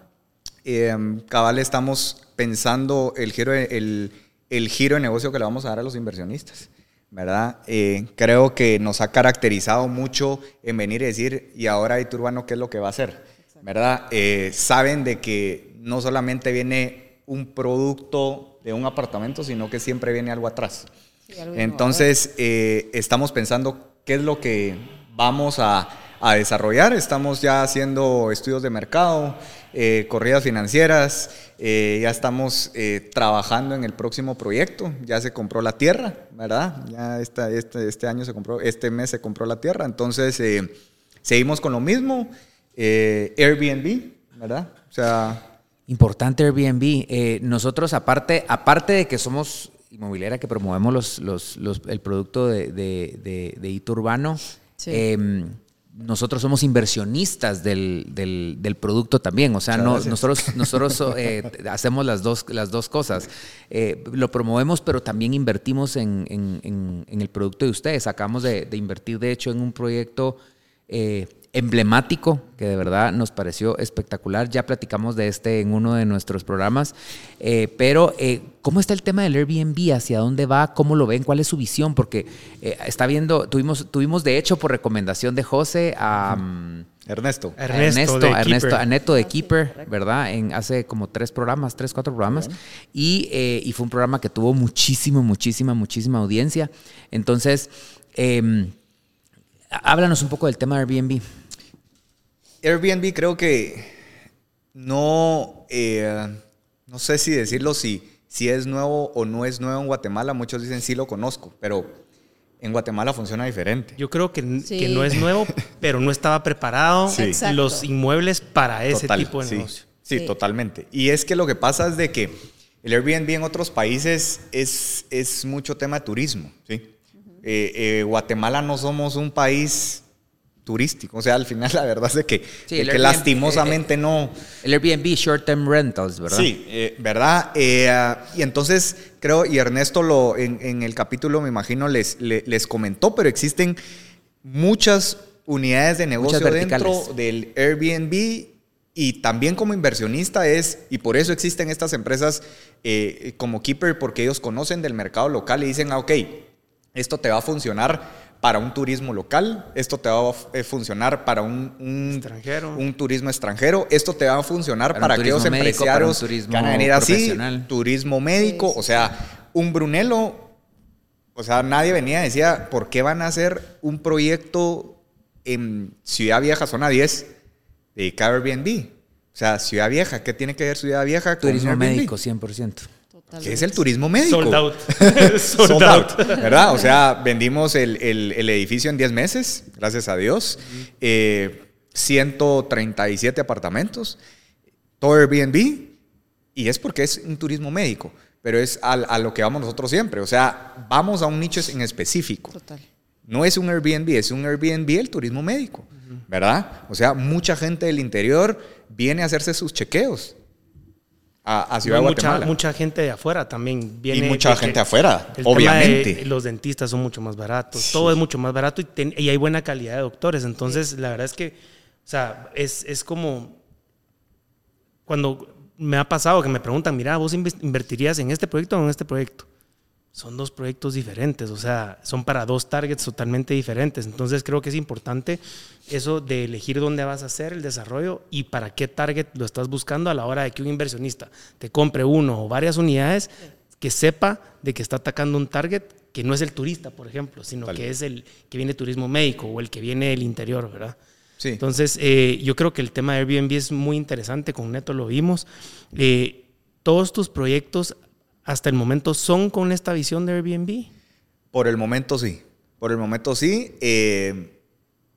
[SPEAKER 4] Em, cabal estamos pensando el giro, el, el giro de negocio que le vamos a dar a los inversionistas. ¿Verdad? Eh, creo que nos ha caracterizado mucho en venir y decir, y ahora Iturbano, ¿qué es lo que va a hacer? ¿Verdad? Eh, saben de que no solamente viene un producto de un apartamento, sino que siempre viene algo atrás. Entonces, eh, estamos pensando qué es lo que vamos a, a, desarrollar. Estamos ya haciendo estudios de mercado, corridas financieras, ya estamos trabajando en el próximo proyecto. Ya se compró la tierra, ¿verdad? Ya esta, este, este año se compró, este mes se compró la tierra, entonces eh, seguimos con lo mismo. Eh, Airbnb, ¿verdad? O sea...
[SPEAKER 3] Importante Airbnb. Eh, nosotros, aparte, aparte de que somos inmobiliaria que promovemos los, los, los, el producto de, de, de, hito urbano, sí. Nosotros somos inversionistas del, del, producto también. O sea, no, nosotros, nosotros eh, hacemos las dos, las dos cosas. Eh, lo promovemos, pero también invertimos en, en, en, el producto de ustedes. Acabamos de, de, invertir, de hecho, en un proyecto eh, emblemático que de verdad nos pareció espectacular. Ya platicamos de este en uno de nuestros programas. Eh, pero, eh, ¿cómo está el tema del Airbnb? ¿Hacia dónde va? ¿Cómo lo ven? ¿Cuál es su visión? Porque eh, está viendo, tuvimos, tuvimos de hecho por recomendación de José a...
[SPEAKER 4] Mm, Ernesto.
[SPEAKER 3] Ernesto, Ernesto, Ernesto a Neto de Keeper, ¿verdad? En hace como tres programas, tres, cuatro programas. Y, y fue un programa que tuvo muchísimo, muchísima, muchísima audiencia. Entonces, em, háblanos un poco del tema de Airbnb.
[SPEAKER 4] Airbnb creo que no, eh, no sé si decirlo si, si es nuevo o no es nuevo en Guatemala. Muchos dicen sí lo conozco, pero en Guatemala funciona diferente.
[SPEAKER 2] Yo creo que, que no es nuevo, pero no estaba preparado los inmuebles para ese tipo de negocio.
[SPEAKER 4] Sí, totalmente. Y es que lo que pasa es de que el Airbnb en otros países es, es mucho tema de turismo. ¿sí? Eh, eh, Guatemala no somos un país turístico. O sea, al final la verdad es que, que lastimosamente eh, eh, no...
[SPEAKER 3] El Airbnb Short Term Rentals, ¿verdad?
[SPEAKER 4] Sí, eh, ¿verdad? y entonces creo, y Ernesto lo, en, el capítulo me imagino les, les, comentó, pero existen muchas unidades de negocio dentro del Airbnb y también como inversionista es, y por eso existen estas empresas como Keeper, porque ellos conocen del mercado local y dicen, ah, ok, esto te va a funcionar para un turismo local, esto te va a eh, funcionar para un,
[SPEAKER 2] extranjero.
[SPEAKER 4] un turismo extranjero, esto te va a funcionar para, aquellos empresarios que van a venir así, turismo médico, o sea, un Brunello, o sea, nadie venía y decía, ¿por qué van a hacer un proyecto en Ciudad Vieja, zona 10, de Airbnb? O sea, Ciudad Vieja, ¿qué tiene que ver Ciudad Vieja
[SPEAKER 3] con Turismo médico, 100%.
[SPEAKER 4] ¿Qué es el turismo médico.
[SPEAKER 2] Sold out.
[SPEAKER 4] Sold, out. ¿Verdad? O sea, vendimos el, edificio en 10 meses, gracias a Dios. 137 eh, apartamentos, todo Airbnb, y es porque es un turismo médico, pero es a, lo que vamos nosotros siempre. O sea, vamos a un nicho en específico. Total. No es un Airbnb, es un Airbnb el turismo médico, ¿verdad? O sea, mucha gente del interior viene a hacerse sus chequeos a, Ciudad de Guatemala.
[SPEAKER 2] Mucha, gente de afuera también viene.
[SPEAKER 4] Y mucha gente afuera, obviamente.
[SPEAKER 2] los dentistas son mucho más baratos, todo es mucho más barato y, hay buena calidad de doctores. Entonces, la verdad es que, o sea, es, es como cuando me ha pasado que me preguntan, mira, ¿vos invertirías en este proyecto o en este proyecto? Son dos proyectos diferentes, o sea, son para dos targets totalmente diferentes. Entonces creo que es importante eso de elegir dónde vas a hacer el desarrollo y para qué target lo estás buscando a la hora de que un inversionista te compre uno o varias unidades que sepa de que está atacando un target que no es el turista, por ejemplo, sino que es el que viene turismo médico o el que viene del interior, ¿verdad? Sí. Entonces, eh, yo creo que el tema de Airbnb es muy interesante, con Neto lo vimos. Eh, todos tus proyectos hasta el momento son con esta visión de Airbnb?
[SPEAKER 4] Por el momento sí. Por el momento sí. Eh,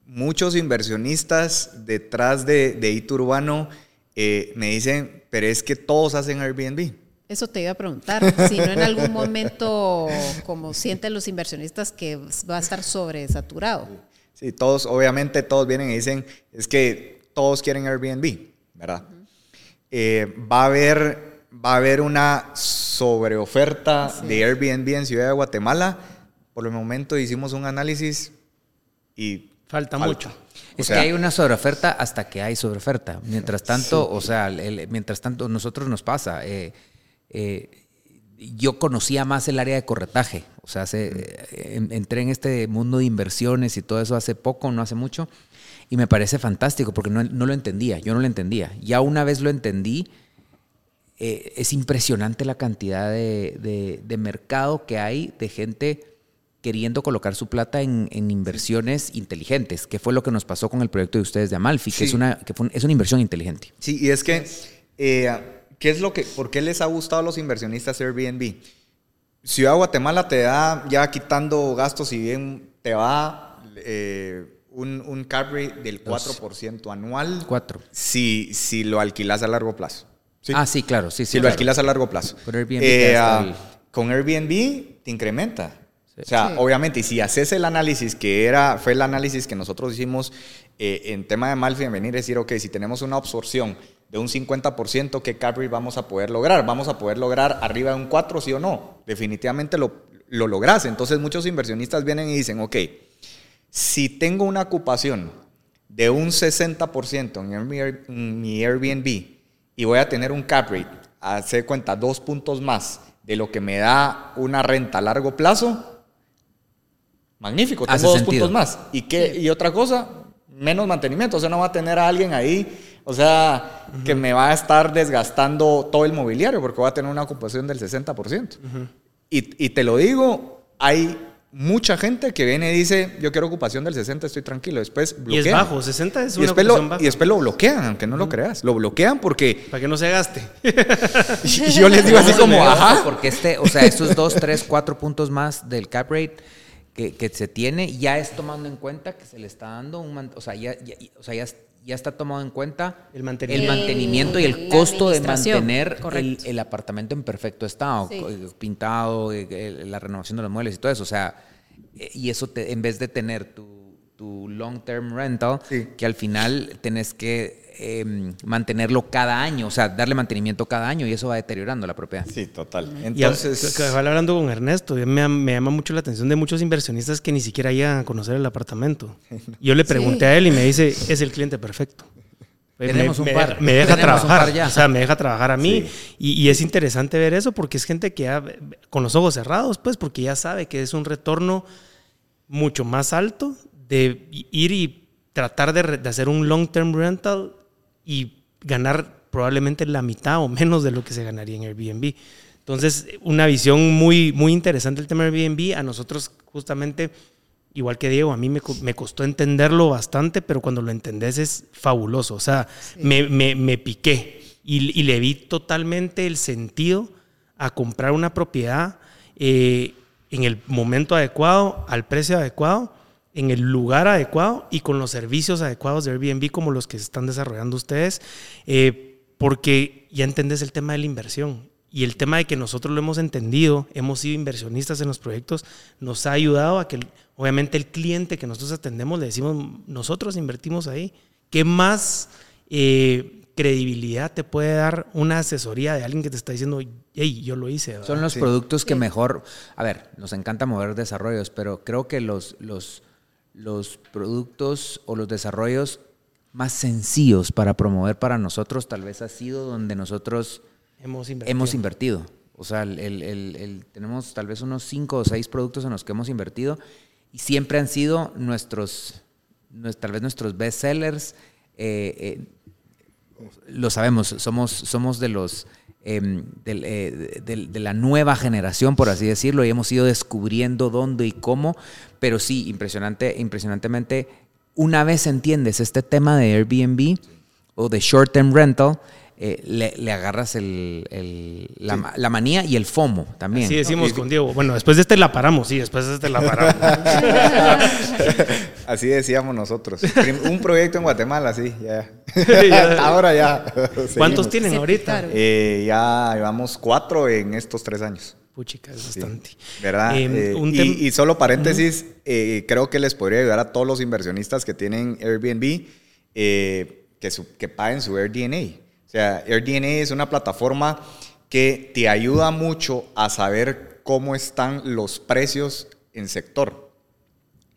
[SPEAKER 4] muchos inversionistas detrás de, de Iturbano eh, me dicen, pero es que todos hacen Airbnb.
[SPEAKER 1] Eso te iba a preguntar, si no en algún momento, como sienten los inversionistas, que va a estar sobresaturado.
[SPEAKER 4] Sí, todos, obviamente todos vienen y dicen, es que todos quieren Airbnb, ¿verdad? Eh, va a haber va a haber una sobreoferta de Airbnb en Ciudad de Guatemala. Por el momento hicimos un análisis y
[SPEAKER 2] Falta, mucho.
[SPEAKER 3] Es
[SPEAKER 4] O sea-
[SPEAKER 3] que hay una sobreoferta hasta que hay sobreoferta. Mientras tanto, o sea, el- mientras tanto, nosotros nos pasa. eh, eh, yo conocía más el área de corretaje. O sea, hace- eh, en- entré en este mundo de inversiones y todo eso hace poco, no hace mucho. Y me parece fantástico porque no, no lo entendía. Yo no lo entendía. Ya una vez lo entendí, eh, es impresionante la cantidad de, de- de mercado que hay de gente queriendo colocar su plata en, en inversiones inteligentes, que fue lo que nos pasó con el proyecto de ustedes de Amalfi, que, es, una, que fue un- es una inversión inteligente.
[SPEAKER 4] Sí, y es que, eh, ¿qué es lo que, ¿por qué les ha gustado a los inversionistas Airbnb? Ciudad de Guatemala te da, ya quitando gastos, si bien te va eh, un, un rate del 4% anual,
[SPEAKER 3] Cuatro.
[SPEAKER 4] si, si lo alquilas a largo plazo. ¿Sí?
[SPEAKER 3] Ah, sí, claro, sí, sí.
[SPEAKER 4] si lo alquilas a largo plazo.
[SPEAKER 3] Con Airbnb
[SPEAKER 4] Eh, ah,
[SPEAKER 3] el-
[SPEAKER 4] Con Airbnb te incrementa. O sea,
[SPEAKER 1] Sí.
[SPEAKER 4] obviamente, y si haces el análisis que era, fue el análisis que nosotros hicimos eh, en tema de Malfi, en venir a decir, ok, si tenemos una absorción de un 50%, ¿qué cap rate vamos a poder lograr? ¿Vamos a poder lograr arriba de un 4, sí o no? Definitivamente lo, lo logras. Entonces, muchos inversionistas vienen y dicen, ok, si tengo una ocupación de un 60% en mi, Air- en mi Airbnb y voy a tener un cap rate, hace cuenta, dos puntos más de lo que me da una renta a largo plazo, magnífico, tengo
[SPEAKER 3] Hace
[SPEAKER 4] dos
[SPEAKER 3] sentido.
[SPEAKER 4] puntos más. ¿Y, qué, y otra cosa, menos mantenimiento, o sea, no va a tener a alguien ahí, o sea, que me va a estar desgastando todo el mobiliario porque voy a tener una ocupación del 60%. y, y te lo digo, hay mucha gente que viene y dice, yo quiero ocupación del 60, estoy tranquilo. Después
[SPEAKER 2] Y
[SPEAKER 4] bloquean.
[SPEAKER 2] es bajo, 60 es
[SPEAKER 4] Y
[SPEAKER 2] una
[SPEAKER 4] después,
[SPEAKER 2] ocupación
[SPEAKER 4] lo,
[SPEAKER 2] baja.
[SPEAKER 4] y después lo bloquean, aunque no lo creas. Lo bloquean porque
[SPEAKER 2] Para que no se gaste.
[SPEAKER 4] y yo les digo así como, ajá.
[SPEAKER 3] Porque este, o sea, estos dos, tres, cuatro puntos más del cap rate que, que se tiene, ya es tomando en cuenta que se le está dando un, o sea, ya, ya- o sea, ya, ya está tomado en cuenta
[SPEAKER 2] El mantenimiento.
[SPEAKER 3] el mantenimiento y el costo de mantener el, apartamento en perfecto estado,
[SPEAKER 1] Sí.
[SPEAKER 3] eh, pintado, eh, eh, la renovación de los muebles y todo eso. O sea, y eso te- en vez de tener tu, tu long term rental,
[SPEAKER 4] Sí.
[SPEAKER 3] que al final tenés que eh, mantenerlo cada año, o sea, darle mantenimiento cada año y eso va deteriorando la propiedad.
[SPEAKER 4] Sí, total.
[SPEAKER 2] Y a-
[SPEAKER 4] Entonces,
[SPEAKER 2] que hablando con Ernesto, me, llama- me llama mucho la atención de muchos inversionistas que ni siquiera llegan a conocer el apartamento. Yo le pregunté
[SPEAKER 1] Sí.
[SPEAKER 2] a él y me dice, es el cliente perfecto. Pues
[SPEAKER 3] Tenemos
[SPEAKER 2] me,
[SPEAKER 3] un par.
[SPEAKER 2] me deja
[SPEAKER 3] Tenemos
[SPEAKER 2] trabajar.
[SPEAKER 3] ya.
[SPEAKER 2] O sea, me deja trabajar a mí.
[SPEAKER 4] Sí.
[SPEAKER 2] Y, y es interesante ver eso porque es gente que ya, con los ojos cerrados, pues, porque ya sabe que es un retorno mucho más alto de ir y tratar de, re- de hacer un long term rental y ganar probablemente la mitad o menos de lo que se ganaría en Airbnb. Entonces, una visión muy, muy interesante el tema de Airbnb. A nosotros, justamente, igual que Diego, a mí me, co- me costó entenderlo bastante, pero cuando lo entendés es fabuloso. O sea, me, me- me piqué y, y le vi totalmente el sentido a comprar una propiedad eh, en el momento adecuado, al precio adecuado, en el lugar adecuado y con los servicios adecuados de Airbnb como los que se están desarrollando ustedes, eh, porque ya entendés el tema de la inversión. Y el tema de que nosotros lo hemos entendido, hemos sido inversionistas en los proyectos, nos ha ayudado a que, obviamente, el cliente que nosotros atendemos, le decimos, nosotros invertimos ahí. ¿Qué más eh, credibilidad te puede dar una asesoría de alguien que te está diciendo, hey, yo lo hice? ¿verdad?
[SPEAKER 3] Son los
[SPEAKER 4] Sí.
[SPEAKER 3] productos que mejor, a ver, nos encanta mover desarrollos, pero creo que los, los, los productos o los desarrollos más sencillos para promover para nosotros tal vez ha sido donde nosotros
[SPEAKER 2] hemos invertido.
[SPEAKER 3] hemos invertido. O sea, el- el- tenemos tal vez unos cinco o seis productos en los que hemos invertido y siempre han sido nuestros, nues- tal vez nuestros best sellers. eh, eh, lo sabemos, somos, somos de los em, del, eh, de, de la nueva generación, por así decirlo, y hemos ido descubriendo dónde y cómo, pero sí, impresionante, impresionantemente, una vez entiendes este tema de Airbnb o de short term rental, eh, le, le agarras el, el- la, ma- la manía y el FOMO también.
[SPEAKER 2] Así decimos con Diego. Bueno, después de este la paramos, sí, después de este la paramos.
[SPEAKER 4] así decíamos nosotros. Un proyecto en Guatemala, sí, ya.
[SPEAKER 2] Ya.
[SPEAKER 4] Ahora ya.
[SPEAKER 2] ¿Cuántos
[SPEAKER 4] seguimos.
[SPEAKER 2] tienen ahorita?
[SPEAKER 4] Eh, ya llevamos cuatro en estos tres años.
[SPEAKER 2] Puchica, es
[SPEAKER 4] Sí,
[SPEAKER 2] bastante.
[SPEAKER 4] ¿Verdad?
[SPEAKER 2] Eh,
[SPEAKER 4] Eh,
[SPEAKER 2] un
[SPEAKER 4] y, solo paréntesis, eh, creo que les podría ayudar a todos los inversionistas que tienen Airbnb eh, que, su- que paguen su AirDNA. O sea, AirDNA es una plataforma que te ayuda mucho a saber cómo están los precios en sector.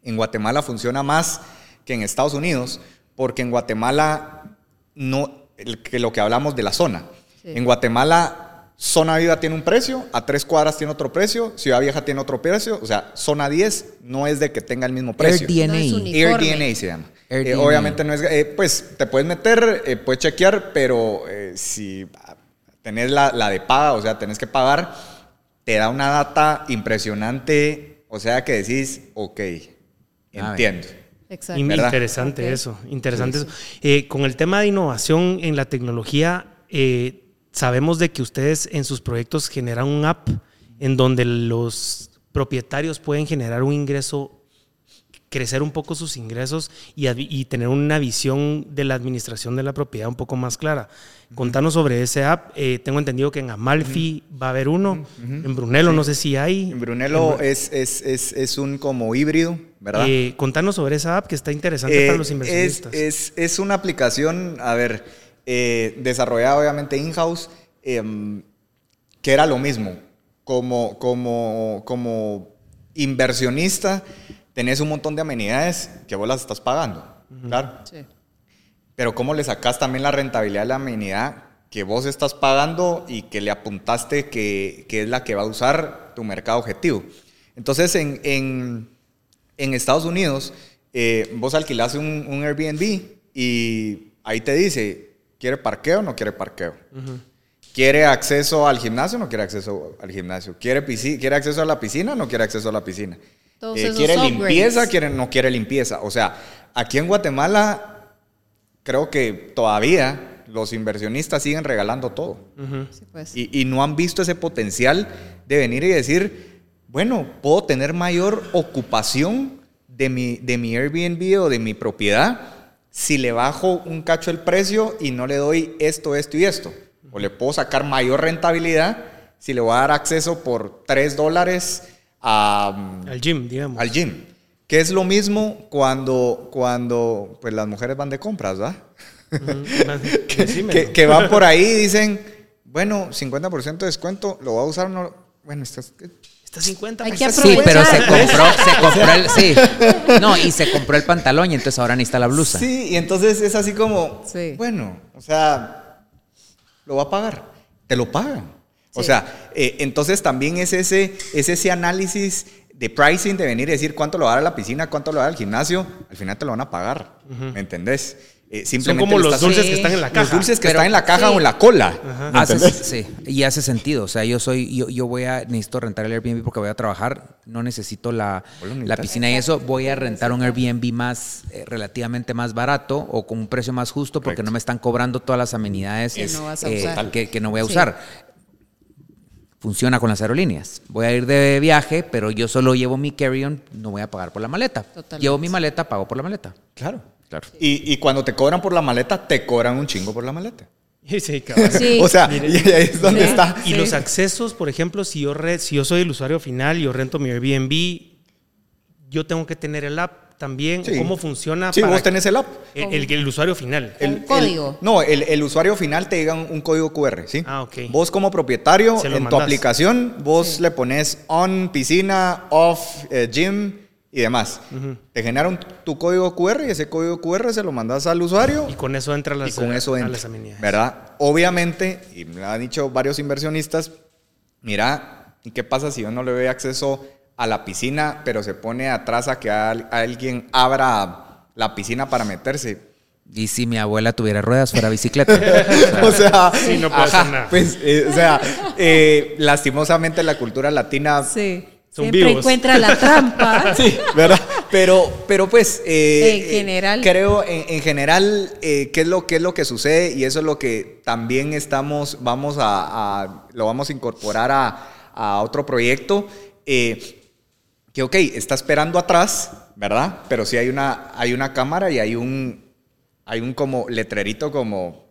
[SPEAKER 4] En Guatemala funciona más que en Estados Unidos, porque en Guatemala no, el- que lo que hablamos de la zona.
[SPEAKER 1] Sí.
[SPEAKER 4] En Guatemala, zona viva tiene un precio, a tres cuadras tiene otro precio, Ciudad Vieja tiene otro precio, o sea, zona 10 no es de que tenga el mismo precio.
[SPEAKER 1] No es un-
[SPEAKER 4] Air. DNA se llama.
[SPEAKER 3] Air
[SPEAKER 4] Eh,
[SPEAKER 3] DNA.
[SPEAKER 4] obviamente no es, eh, pues te puedes meter, eh, puedes chequear, pero eh, si tenés la, la de paga, o sea, tenés que pagar, te da una data impresionante, o sea, que decís, ok, entiendo.
[SPEAKER 1] Exacto.
[SPEAKER 2] Interesante eso, interesante eso. Eh, con el tema de innovación en la tecnología, eh, sabemos de que ustedes en sus proyectos generan un app en donde los propietarios pueden generar un ingreso, crecer un poco sus ingresos y, ad- y tener una visión de la administración de la propiedad un poco más clara. Contanos sobre ese app. Eh, tengo entendido que en Amalfi va a haber uno, en Brunello no sé si hay.
[SPEAKER 4] En Brunello es, es, es, es un como híbrido, ¿verdad?
[SPEAKER 2] Eh, contanos sobre esa app que está interesante
[SPEAKER 4] Eh,
[SPEAKER 2] para los
[SPEAKER 4] es,
[SPEAKER 2] inversionistas.
[SPEAKER 4] es, es una aplicación, a ver, eh, desarrollada obviamente in-house, em, que era lo mismo. Como, como, como inversionista, tenés un montón de amenidades que vos las estás pagando, claro.
[SPEAKER 1] Sí.
[SPEAKER 4] Pero cómo le sacás también la rentabilidad de la amenidad que vos estás pagando y que le apuntaste que, que es la que va a usar tu mercado objetivo. Entonces, en, en, en Estados Unidos, eh, vos alquilás un, un Airbnb y ahí te dice, ¿quiere parqueo o no quiere parqueo? ¿Quiere acceso al gimnasio o no quiere acceso al gimnasio? ¿Quiere, ¿Quiere acceso a la piscina o no quiere acceso a la piscina? Eh, ¿Quiere limpieza? ¿Quiere, no quiere limpieza? O sea, aquí en Guatemala creo que todavía los inversionistas siguen regalando todo.
[SPEAKER 1] Sí, pues.
[SPEAKER 4] Y, y no han visto ese potencial de venir y decir, bueno, puedo tener mayor ocupación de mi, de mi Airbnb o de mi propiedad si le bajo un cacho el precio y no le doy esto, esto y esto. O le puedo sacar mayor rentabilidad si le voy a dar acceso por 3 dólares a,
[SPEAKER 2] Al gym, digamos.
[SPEAKER 4] al gym. Que es lo mismo cuando, cuando pues, las mujeres van de compras, ¿verdad? Que, que van por ahí y dicen, bueno, 50% de descuento, ¿lo va a usar o no? Bueno, estás...
[SPEAKER 2] Está 50
[SPEAKER 1] Hay que
[SPEAKER 2] pesos.
[SPEAKER 3] Sí, pero se compró, se compró el, sí. No, y se compró el pantalón y entonces ahora necesita la blusa.
[SPEAKER 4] Sí, y entonces es así como,
[SPEAKER 1] Sí.
[SPEAKER 4] bueno, o sea, lo va a pagar, te lo pagan. O
[SPEAKER 1] Sí.
[SPEAKER 4] sea, eh, entonces también es ese, es ese análisis de pricing, de venir y decir cuánto lo va a dar a la piscina, cuánto lo va a dar al gimnasio, al final te lo van a pagar, ¿me entendés? Eh,
[SPEAKER 2] Son como los dulces
[SPEAKER 1] Sí.
[SPEAKER 2] que están en la caja.
[SPEAKER 4] Los dulces que
[SPEAKER 3] Pero-
[SPEAKER 4] están en la caja
[SPEAKER 1] Sí.
[SPEAKER 4] o en la cola.
[SPEAKER 3] sí, y hace sentido. O sea, yo soy, yo, yo voy a, necesito rentar el Airbnb porque voy a trabajar. No necesito la, la piscina y eso. Voy a rentar un Airbnb más, eh, relativamente más barato o con un precio más justo porque
[SPEAKER 4] Correcto.
[SPEAKER 3] no me están cobrando todas las amenidades
[SPEAKER 1] Que no vas a
[SPEAKER 3] eh,
[SPEAKER 1] usar.
[SPEAKER 3] que, que no voy a
[SPEAKER 1] Sí.
[SPEAKER 3] usar. Funciona con las aerolíneas. Voy a ir de viaje, pero yo solo llevo mi carry-on, no voy a pagar por la maleta.
[SPEAKER 1] Totalmente.
[SPEAKER 3] Llevo mi maleta, pago por la maleta.
[SPEAKER 4] Claro.
[SPEAKER 3] Claro.
[SPEAKER 4] Y, y cuando te cobran por la maleta, te cobran un chingo por la maleta.
[SPEAKER 2] Sí, cabrón.
[SPEAKER 1] Sí.
[SPEAKER 4] O sea, y ahí es donde
[SPEAKER 1] Sí.
[SPEAKER 4] está.
[SPEAKER 2] Y
[SPEAKER 1] Sí.
[SPEAKER 2] los accesos, por ejemplo, si yo, re- si yo soy el usuario final y yo rento mi Airbnb, yo tengo que tener el app también.
[SPEAKER 4] Sí.
[SPEAKER 2] ¿Cómo funciona?
[SPEAKER 4] Sí,
[SPEAKER 2] para
[SPEAKER 4] vos tenés el app.
[SPEAKER 2] el, el- el usuario final.
[SPEAKER 4] El-
[SPEAKER 1] código.
[SPEAKER 4] el- no, el, el usuario final te llega un, un código QR, ¿sí?
[SPEAKER 2] Ah, ok.
[SPEAKER 4] Vos como propietario, en tu aplicación, vos le pones on piscina, off eh, gym y demás. Te generan tu código QR y ese código QR se lo mandas al usuario
[SPEAKER 2] Y con eso entra a
[SPEAKER 4] y
[SPEAKER 2] las,
[SPEAKER 4] con eso
[SPEAKER 2] a
[SPEAKER 4] entra,
[SPEAKER 2] las amenidades.
[SPEAKER 4] ¿verdad? Obviamente, y me lo han dicho varios inversionistas, mira, ¿y qué pasa si yo no le doy acceso a la piscina, pero se pone atrás a que al- alguien abra la piscina para meterse?
[SPEAKER 3] Y si mi abuela tuviera ruedas, fuera bicicleta.
[SPEAKER 4] o sea,
[SPEAKER 2] Sí, no hacer nada.
[SPEAKER 4] pues, eh, o sea, eh, lastimosamente la cultura latina,
[SPEAKER 1] Sí.
[SPEAKER 2] Son
[SPEAKER 1] Siempre
[SPEAKER 2] vivos.
[SPEAKER 1] encuentra la trampa.
[SPEAKER 4] sí, ¿verdad? Pero, pero pues, eh,
[SPEAKER 1] En general.
[SPEAKER 4] eh, creo en, en general eh, qué es lo qué es lo que sucede y eso es lo que también estamos, vamos a, a- lo vamos a incorporar a, a otro proyecto. eh, que ok, está esperando atrás, ¿verdad? Pero sí hay una, hay una cámara y hay un, hay un como letrerito como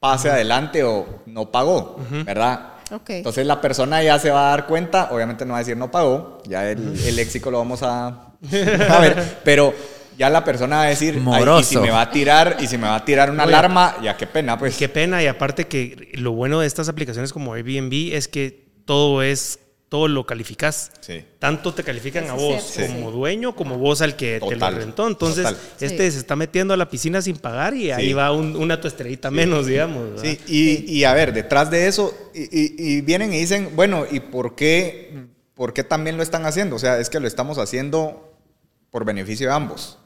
[SPEAKER 4] pase adelante o no pagó, ¿verdad? Entonces la persona ya se va a dar cuenta, obviamente no va a decir no pagó, ya el, el léxico lo vamos a, a ver, pero ya la persona va a decir, "Ay, y si
[SPEAKER 3] Moroso.
[SPEAKER 4] me va a tirar, y si me va a tirar una
[SPEAKER 2] Oye.
[SPEAKER 4] alarma, ya qué pena, pues.
[SPEAKER 2] Qué pena, y aparte que lo bueno de estas aplicaciones como Airbnb es que todo es todo lo calificás.
[SPEAKER 4] Sí.
[SPEAKER 2] Tanto te califican a vos como
[SPEAKER 1] sí.
[SPEAKER 2] dueño, como vos al que te lo rentó. Entonces,
[SPEAKER 4] total.
[SPEAKER 2] este
[SPEAKER 1] Sí.
[SPEAKER 2] se está metiendo a la piscina sin pagar y ahí
[SPEAKER 4] Sí.
[SPEAKER 2] va un- una tu estrellita menos, digamos. ¿verdad?
[SPEAKER 4] Sí, y, y a ver, detrás de eso, y, y- y vienen y dicen, bueno, ¿y por qué, por qué también lo están haciendo? O sea, es que lo estamos haciendo por beneficio de ambos,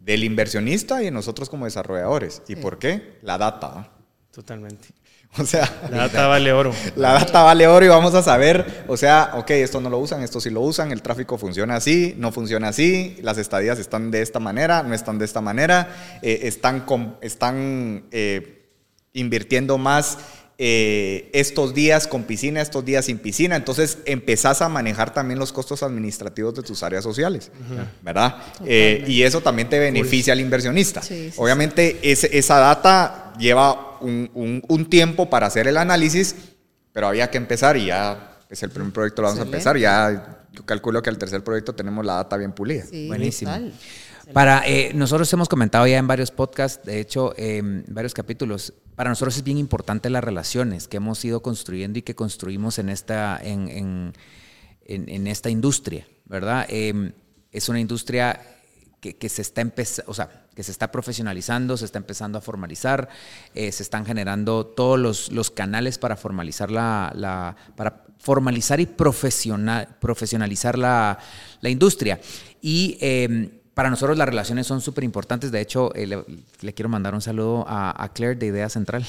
[SPEAKER 4] del inversionista y de nosotros como desarrolladores. ¿Y
[SPEAKER 1] Sí.
[SPEAKER 4] por qué? La data.
[SPEAKER 2] Totalmente.
[SPEAKER 4] O sea,
[SPEAKER 2] La data vale oro.
[SPEAKER 4] la data vale oro y vamos a saber, o sea, ok, esto no lo usan, esto sí lo usan, el tráfico funciona así, no funciona así, las estadías están de esta manera, no están de esta manera, eh, están, com- están eh, invirtiendo más eh, estos días con piscina, estos días sin piscina, entonces empezás a manejar también los costos administrativos de tus áreas sociales, ¿verdad? Eh, y eso también te beneficia al inversionista.
[SPEAKER 1] Sí, sí,
[SPEAKER 4] Obviamente ese- esa data lleva un, un- un tiempo para hacer el análisis, pero había que empezar y ya, pues el primer proyecto lo vamos a empezar, ya yo calculo que al tercer proyecto tenemos la data bien pulida.
[SPEAKER 1] Sí,
[SPEAKER 3] Buenísimo.
[SPEAKER 1] total.
[SPEAKER 3] Para, eh, nosotros hemos comentado ya en varios podcasts, de hecho, eh, en varios capítulos, para nosotros es bien importante las relaciones que hemos ido construyendo y que construimos en esta, en, en- en- en esta industria, ¿verdad? Eh, es una industria que, que se está empezando, o sea, que se está profesionalizando, se está empezando a formalizar, eh, se están generando todos los, los canales para formalizar la, la- para formalizar y profesional, profesionalizar la, la industria. Y eh, para nosotros las relaciones son súper importantes. De hecho, eh, le, le quiero mandar un saludo a, a Claire de Idea Central,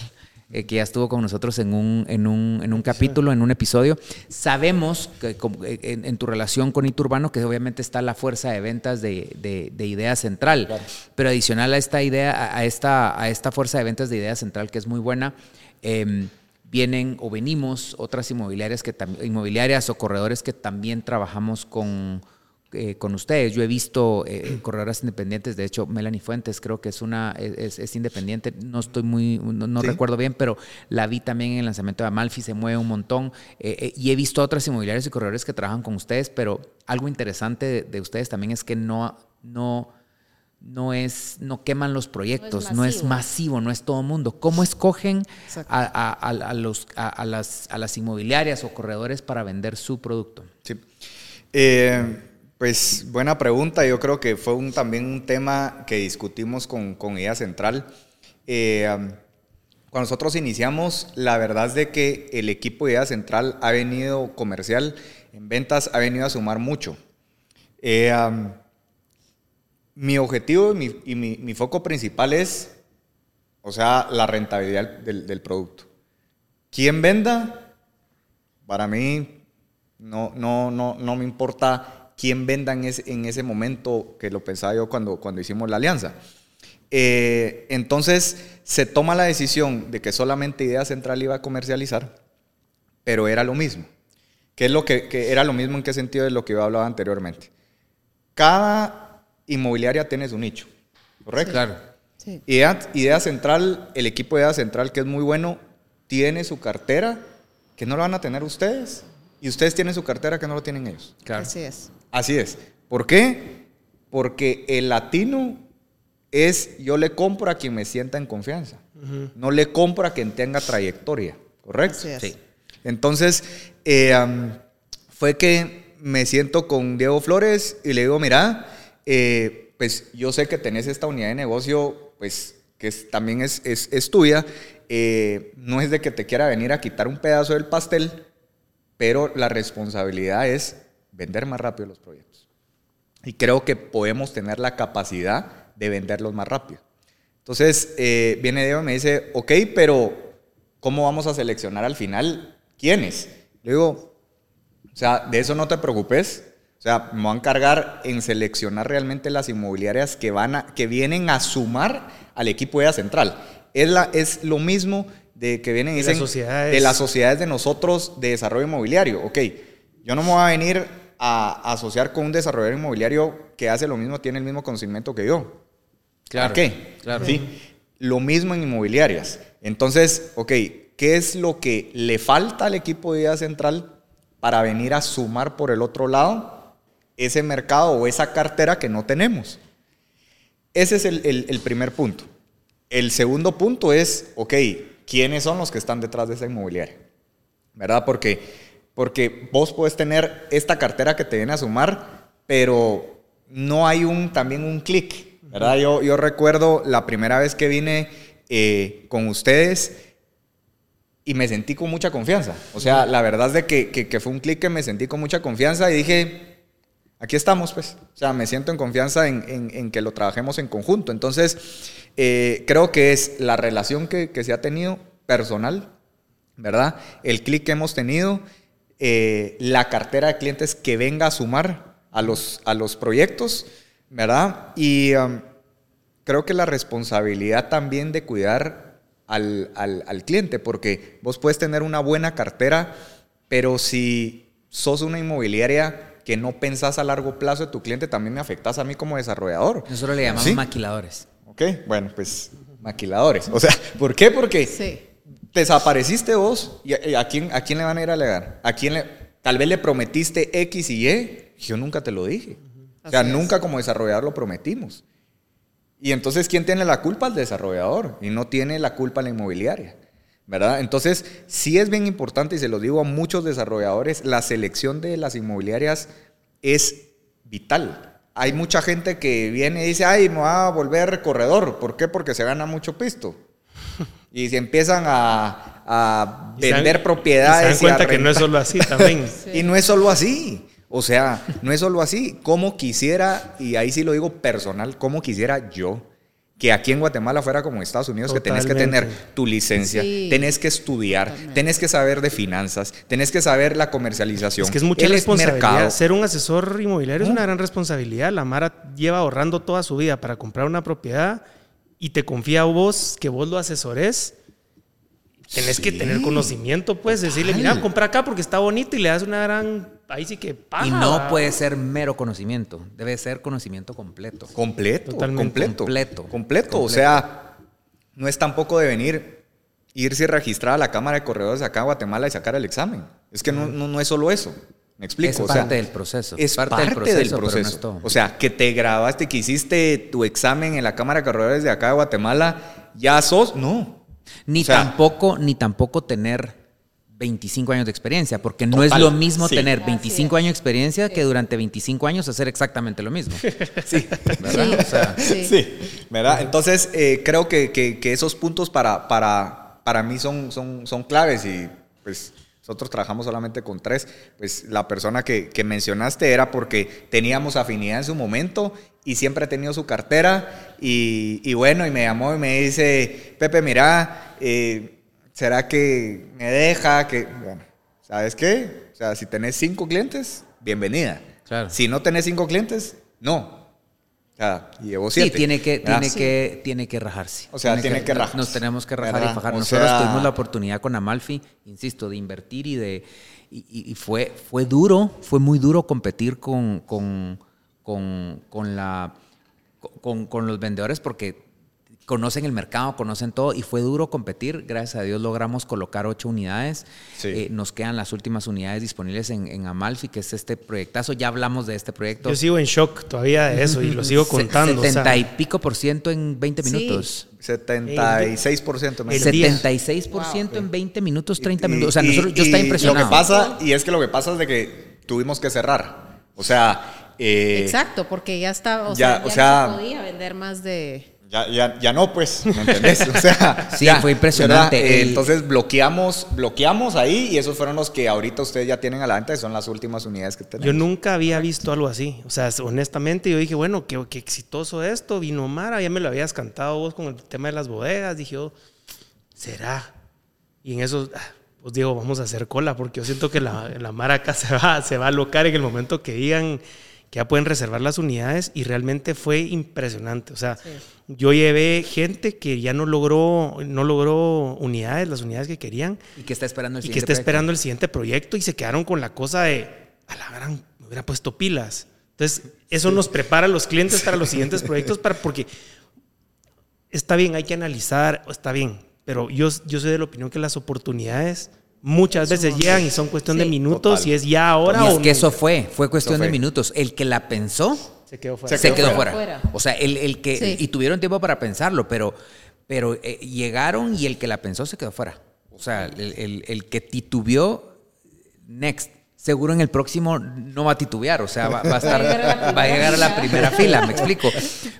[SPEAKER 3] eh, que ya estuvo con nosotros en un, en un, en un capítulo, en un episodio. Sabemos que eh, en, en tu relación con Iturbano que obviamente está la fuerza de ventas de, de- de Idea Central, pero adicional a esta idea, a- esta, a esta fuerza de ventas de Idea Central, que es muy buena, em, vienen o venimos otras inmobiliarias, que inmobiliarias o corredores que también trabajamos con, eh, con ustedes. Yo he visto eh, corredoras independientes, de hecho, Melanie Fuentes creo que es una es, es independiente, no estoy muy, no, no
[SPEAKER 4] Sí.
[SPEAKER 3] recuerdo bien, pero la vi también en el lanzamiento de Amalfi, se mueve un montón. eh, eh, y he visto otras inmobiliarias y corredores que trabajan con ustedes, pero algo interesante de, de ustedes también es que no, no, no es, no queman los proyectos, no es,
[SPEAKER 1] masivo.
[SPEAKER 3] masivo, no es todo mundo. ¿Cómo escogen a, a- a- a los, a, a las, a las inmobiliarias o corredores para vender su producto?
[SPEAKER 4] Sí. Eh, pues buena pregunta. Yo creo que fue también un tema que discutimos con, con Central. Eh, cuando nosotros iniciamos, la verdad es de que el equipo de Idea Central ha venido comercial en ventas, ha venido a sumar mucho. Eh, mi objetivo y, mi, mi- mi foco principal es, o sea, la rentabilidad del, del producto. Quien venda, para mí no, no, no, no me importa quién venda en ese, en ese momento que lo pensaba yo cuando, cuando hicimos la alianza. Eh, entonces se toma la decisión de que solamente Idea Central iba a comercializar, pero era lo mismo. ¿Qué es lo que, que era lo mismo en qué sentido de lo que yo hablaba anteriormente? Cada inmobiliaria tiene su nicho, ¿correcto?
[SPEAKER 3] Claro.
[SPEAKER 1] Sí.
[SPEAKER 4] Idea, Idea Central, el equipo de Idea Central, que es muy bueno, tiene su cartera que no lo van a tener ustedes y ustedes tienen su cartera que no lo tienen ellos.
[SPEAKER 3] Claro.
[SPEAKER 1] Así es.
[SPEAKER 4] Así es. ¿Por qué? Porque el latino es yo le compro a quien me sienta en confianza. No le compro a quien tenga trayectoria, ¿correcto?
[SPEAKER 1] Así es.
[SPEAKER 3] Sí.
[SPEAKER 4] Entonces, eh, fue que me siento con Diego Flores y le digo, mira, eh, pues yo sé que tenés esta unidad de negocio, pues que es- también es, es- es tuya. Eh, no es de que te quiera venir a quitar un pedazo del pastel, pero la responsabilidad es vender más rápido los proyectos. Y creo que podemos tener la capacidad de venderlos más rápido. Entonces, eh, viene Diego y me dice, ok, pero ¿cómo vamos a seleccionar al final quiénes? Le digo, o sea, de eso no te preocupes. O sea, me voy a encargar en seleccionar realmente las inmobiliarias que, van a, que vienen a sumar al equipo de central. Es, la, es lo mismo de que vienen y
[SPEAKER 2] De las
[SPEAKER 4] dicen
[SPEAKER 2] sociedades.
[SPEAKER 4] de las sociedades de nosotros de desarrollo inmobiliario. Ok, yo no me voy a venir a asociar con un desarrollador inmobiliario que hace lo mismo, tiene el mismo conocimiento que yo.
[SPEAKER 3] Claro,
[SPEAKER 4] ¿Para qué?
[SPEAKER 3] claro.
[SPEAKER 4] Sí. Lo mismo en inmobiliarias. Entonces, ok, ¿qué es lo que le falta al equipo de Idea Central para venir a sumar por el otro lado ese mercado o esa cartera que no tenemos? Ese es el, el- el primer punto. El segundo punto es, ok, ¿quiénes son los que están detrás de esa inmobiliaria? ¿Verdad? Porque Porque vos puedes tener esta cartera que te viene a sumar, pero no hay un, también un clic, ¿verdad? Yo, yo recuerdo la primera vez que vine eh, con ustedes y me sentí con mucha confianza. O sea, la verdad es de que, que, fue un clic que me sentí con mucha confianza y dije, aquí estamos, pues. O sea, me siento en confianza en, en, que lo trabajemos en conjunto. Entonces, eh, creo que es la relación que, que, se ha tenido personal, ¿verdad? El clic que hemos tenido, eh, la cartera de clientes que venga a sumar a los, a los proyectos, ¿verdad? Y um, creo que la responsabilidad también de cuidar al, al, cliente, porque vos puedes tener una buena cartera, pero si sos una inmobiliaria que no pensás a largo plazo de tu cliente, también me afectas a mí como desarrollador.
[SPEAKER 3] Nosotros le llamamos maquiladores.
[SPEAKER 4] Ok, bueno, pues maquiladores. O sea, ¿por qué? Porque desapareciste vos y a, quién, a quién le van a ir a alegar. ¿A quién le, tal vez le prometiste X y Y yo nunca te lo dije. O sea, nunca como desarrollador lo prometimos. Y entonces, ¿quién tiene la culpa? El desarrollador. Y no tiene la culpa la inmobiliaria. ¿Verdad? Entonces, sí es bien importante, y se lo digo a muchos desarrolladores, la selección de las inmobiliarias es vital. Hay mucha gente que viene y dice, ay, me va a volver corredor. ¿Por qué? Porque se gana mucho pisto. Y se empiezan a, vender propiedades.
[SPEAKER 2] Y se dan cuenta que no es solo así también.
[SPEAKER 4] Y no es solo así. O sea, no es solo así. Como quisiera, y ahí sí lo digo personal, como quisiera yo que aquí en Guatemala fuera como en Estados Unidos, que tenés que tener tu licencia, tenés que estudiar, tenés que saber de finanzas, tenés que saber la comercialización.
[SPEAKER 2] Es que es mucha responsabilidad. Ser un asesor inmobiliario es una gran responsabilidad. La Mara lleva ahorrando toda su vida para comprar una propiedad y te confía a vos que vos lo asesores. Tenés que tener conocimiento, pues, decirle, mira, compra acá porque está bonito y le das una gran ahí sí que
[SPEAKER 3] Y no puede ser mero conocimiento, debe ser conocimiento completo.
[SPEAKER 4] Completo, completo. Completo. Completo. O sea, no es tampoco de venir, irse a registrar a la Cámara de Corredores acá a Guatemala y sacar el examen. Es que no, no, es solo eso. Me explico.
[SPEAKER 3] Es parte del proceso.
[SPEAKER 4] Es parte, del proceso. o sea, que te grabaste, que hiciste tu examen en la Cámara de Corredores de acá de Guatemala, ya sos. No.
[SPEAKER 3] Ni tampoco, ni tampoco tener 25 años de experiencia, porque no es lo mismo tener 25 años de experiencia que durante 25 años hacer exactamente lo mismo.
[SPEAKER 4] Sí, ¿verdad? Sí, ¿verdad? Entonces, eh, creo que, que, esos puntos para, para, para mí son, son, son claves y pues nosotros trabajamos solamente con tres. Pues la persona que, que, mencionaste era porque teníamos afinidad en su momento y siempre ha tenido su cartera y, y bueno, y me llamó y me dice, Pepe, mira, eh, ¿Será que me deja? Que, bueno, ¿sabes qué? O sea, si tenés cinco clientes, bienvenida. Claro. Si no tenés cinco clientes, no. Llevo siete.
[SPEAKER 3] Sí, tiene que, tiene, que, tiene que rajarse.
[SPEAKER 4] O sea, tiene, que, rajarse.
[SPEAKER 3] Nos tenemos que rajar y fajar. Nosotros tuvimos la oportunidad con Amalfi, insisto, de invertir y de... Y, fue, fue duro, fue muy duro competir con, con, con, con la, con, con los vendedores porque conocen el mercado, conocen todo y fue duro competir. Gracias a Dios logramos colocar ocho unidades. Eh, nos quedan las últimas unidades disponibles en, Amalfi, que es este proyectazo. Ya hablamos de este proyecto.
[SPEAKER 2] Yo sigo en shock todavía de eso y lo sigo contando.
[SPEAKER 3] 70 y pico por ciento en 20 minutos.
[SPEAKER 4] 76 por ciento.
[SPEAKER 3] 76 por ciento en 20 minutos, 30 minutos. O sea, nosotros, yo estaba impresionado.
[SPEAKER 4] Lo que pasa, y es que lo que pasa es de que tuvimos que cerrar. O sea...
[SPEAKER 1] Eh, Exacto, porque ya está, o sea, ya no se podía vender más de...
[SPEAKER 4] Ya, ya, ya no, pues, ¿me entendés? O sea,
[SPEAKER 3] sí, fue impresionante.
[SPEAKER 4] Entonces bloqueamos, bloqueamos ahí y esos fueron los que ahorita ustedes ya tienen a la venta y son las últimas unidades que tenemos.
[SPEAKER 2] Yo nunca había visto algo así. O sea, honestamente yo dije, bueno, qué, qué exitoso esto, vino Mara, ya me lo habías cantado vos con el tema de las bodegas. Dije, yo, ¿será? Y en eso, ah, pues digo, vamos a hacer cola porque yo siento que la, la Mara acá se va, se va a alocar en el momento que digan que ya pueden reservar las unidades y realmente fue impresionante. O sea, yo llevé gente que ya no logró, no logró unidades, las unidades que querían.
[SPEAKER 3] Y que está esperando el
[SPEAKER 2] y que está esperando el siguiente proyecto y se quedaron con la cosa de, a la gran, me hubiera puesto pilas. Entonces, eso nos prepara a los clientes para los siguientes proyectos, para, porque está bien, hay que analizar, está bien, pero yo, yo soy de la opinión que las oportunidades muchas veces llegan y son cuestión de minutos y es ya ahora
[SPEAKER 3] y es que eso fue, fue cuestión de minutos. El que la pensó
[SPEAKER 2] se quedó fuera.
[SPEAKER 3] Se, quedó, fuera. O sea, el, el que y tuvieron tiempo para pensarlo, pero pero eh, llegaron y el que la pensó se quedó fuera. O sea, el, el, el que titubeó next. Seguro en el próximo no va a titubear, o sea, va, va a, estar,
[SPEAKER 1] Va a llegar a la
[SPEAKER 3] a
[SPEAKER 1] primera
[SPEAKER 3] fila, me explico.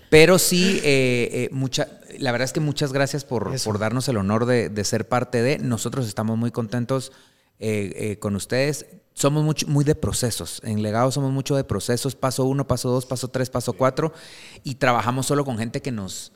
[SPEAKER 3] Pero sí, eh, eh, mucha, la verdad es que muchas gracias por, por darnos el honor de, de ser parte de. Nosotros estamos muy contentos eh, eh, con ustedes. Somos mucho, muy de procesos. En Legado somos mucho de procesos. Paso uno, paso dos, paso tres, paso cuatro. Y trabajamos solo con gente que nos,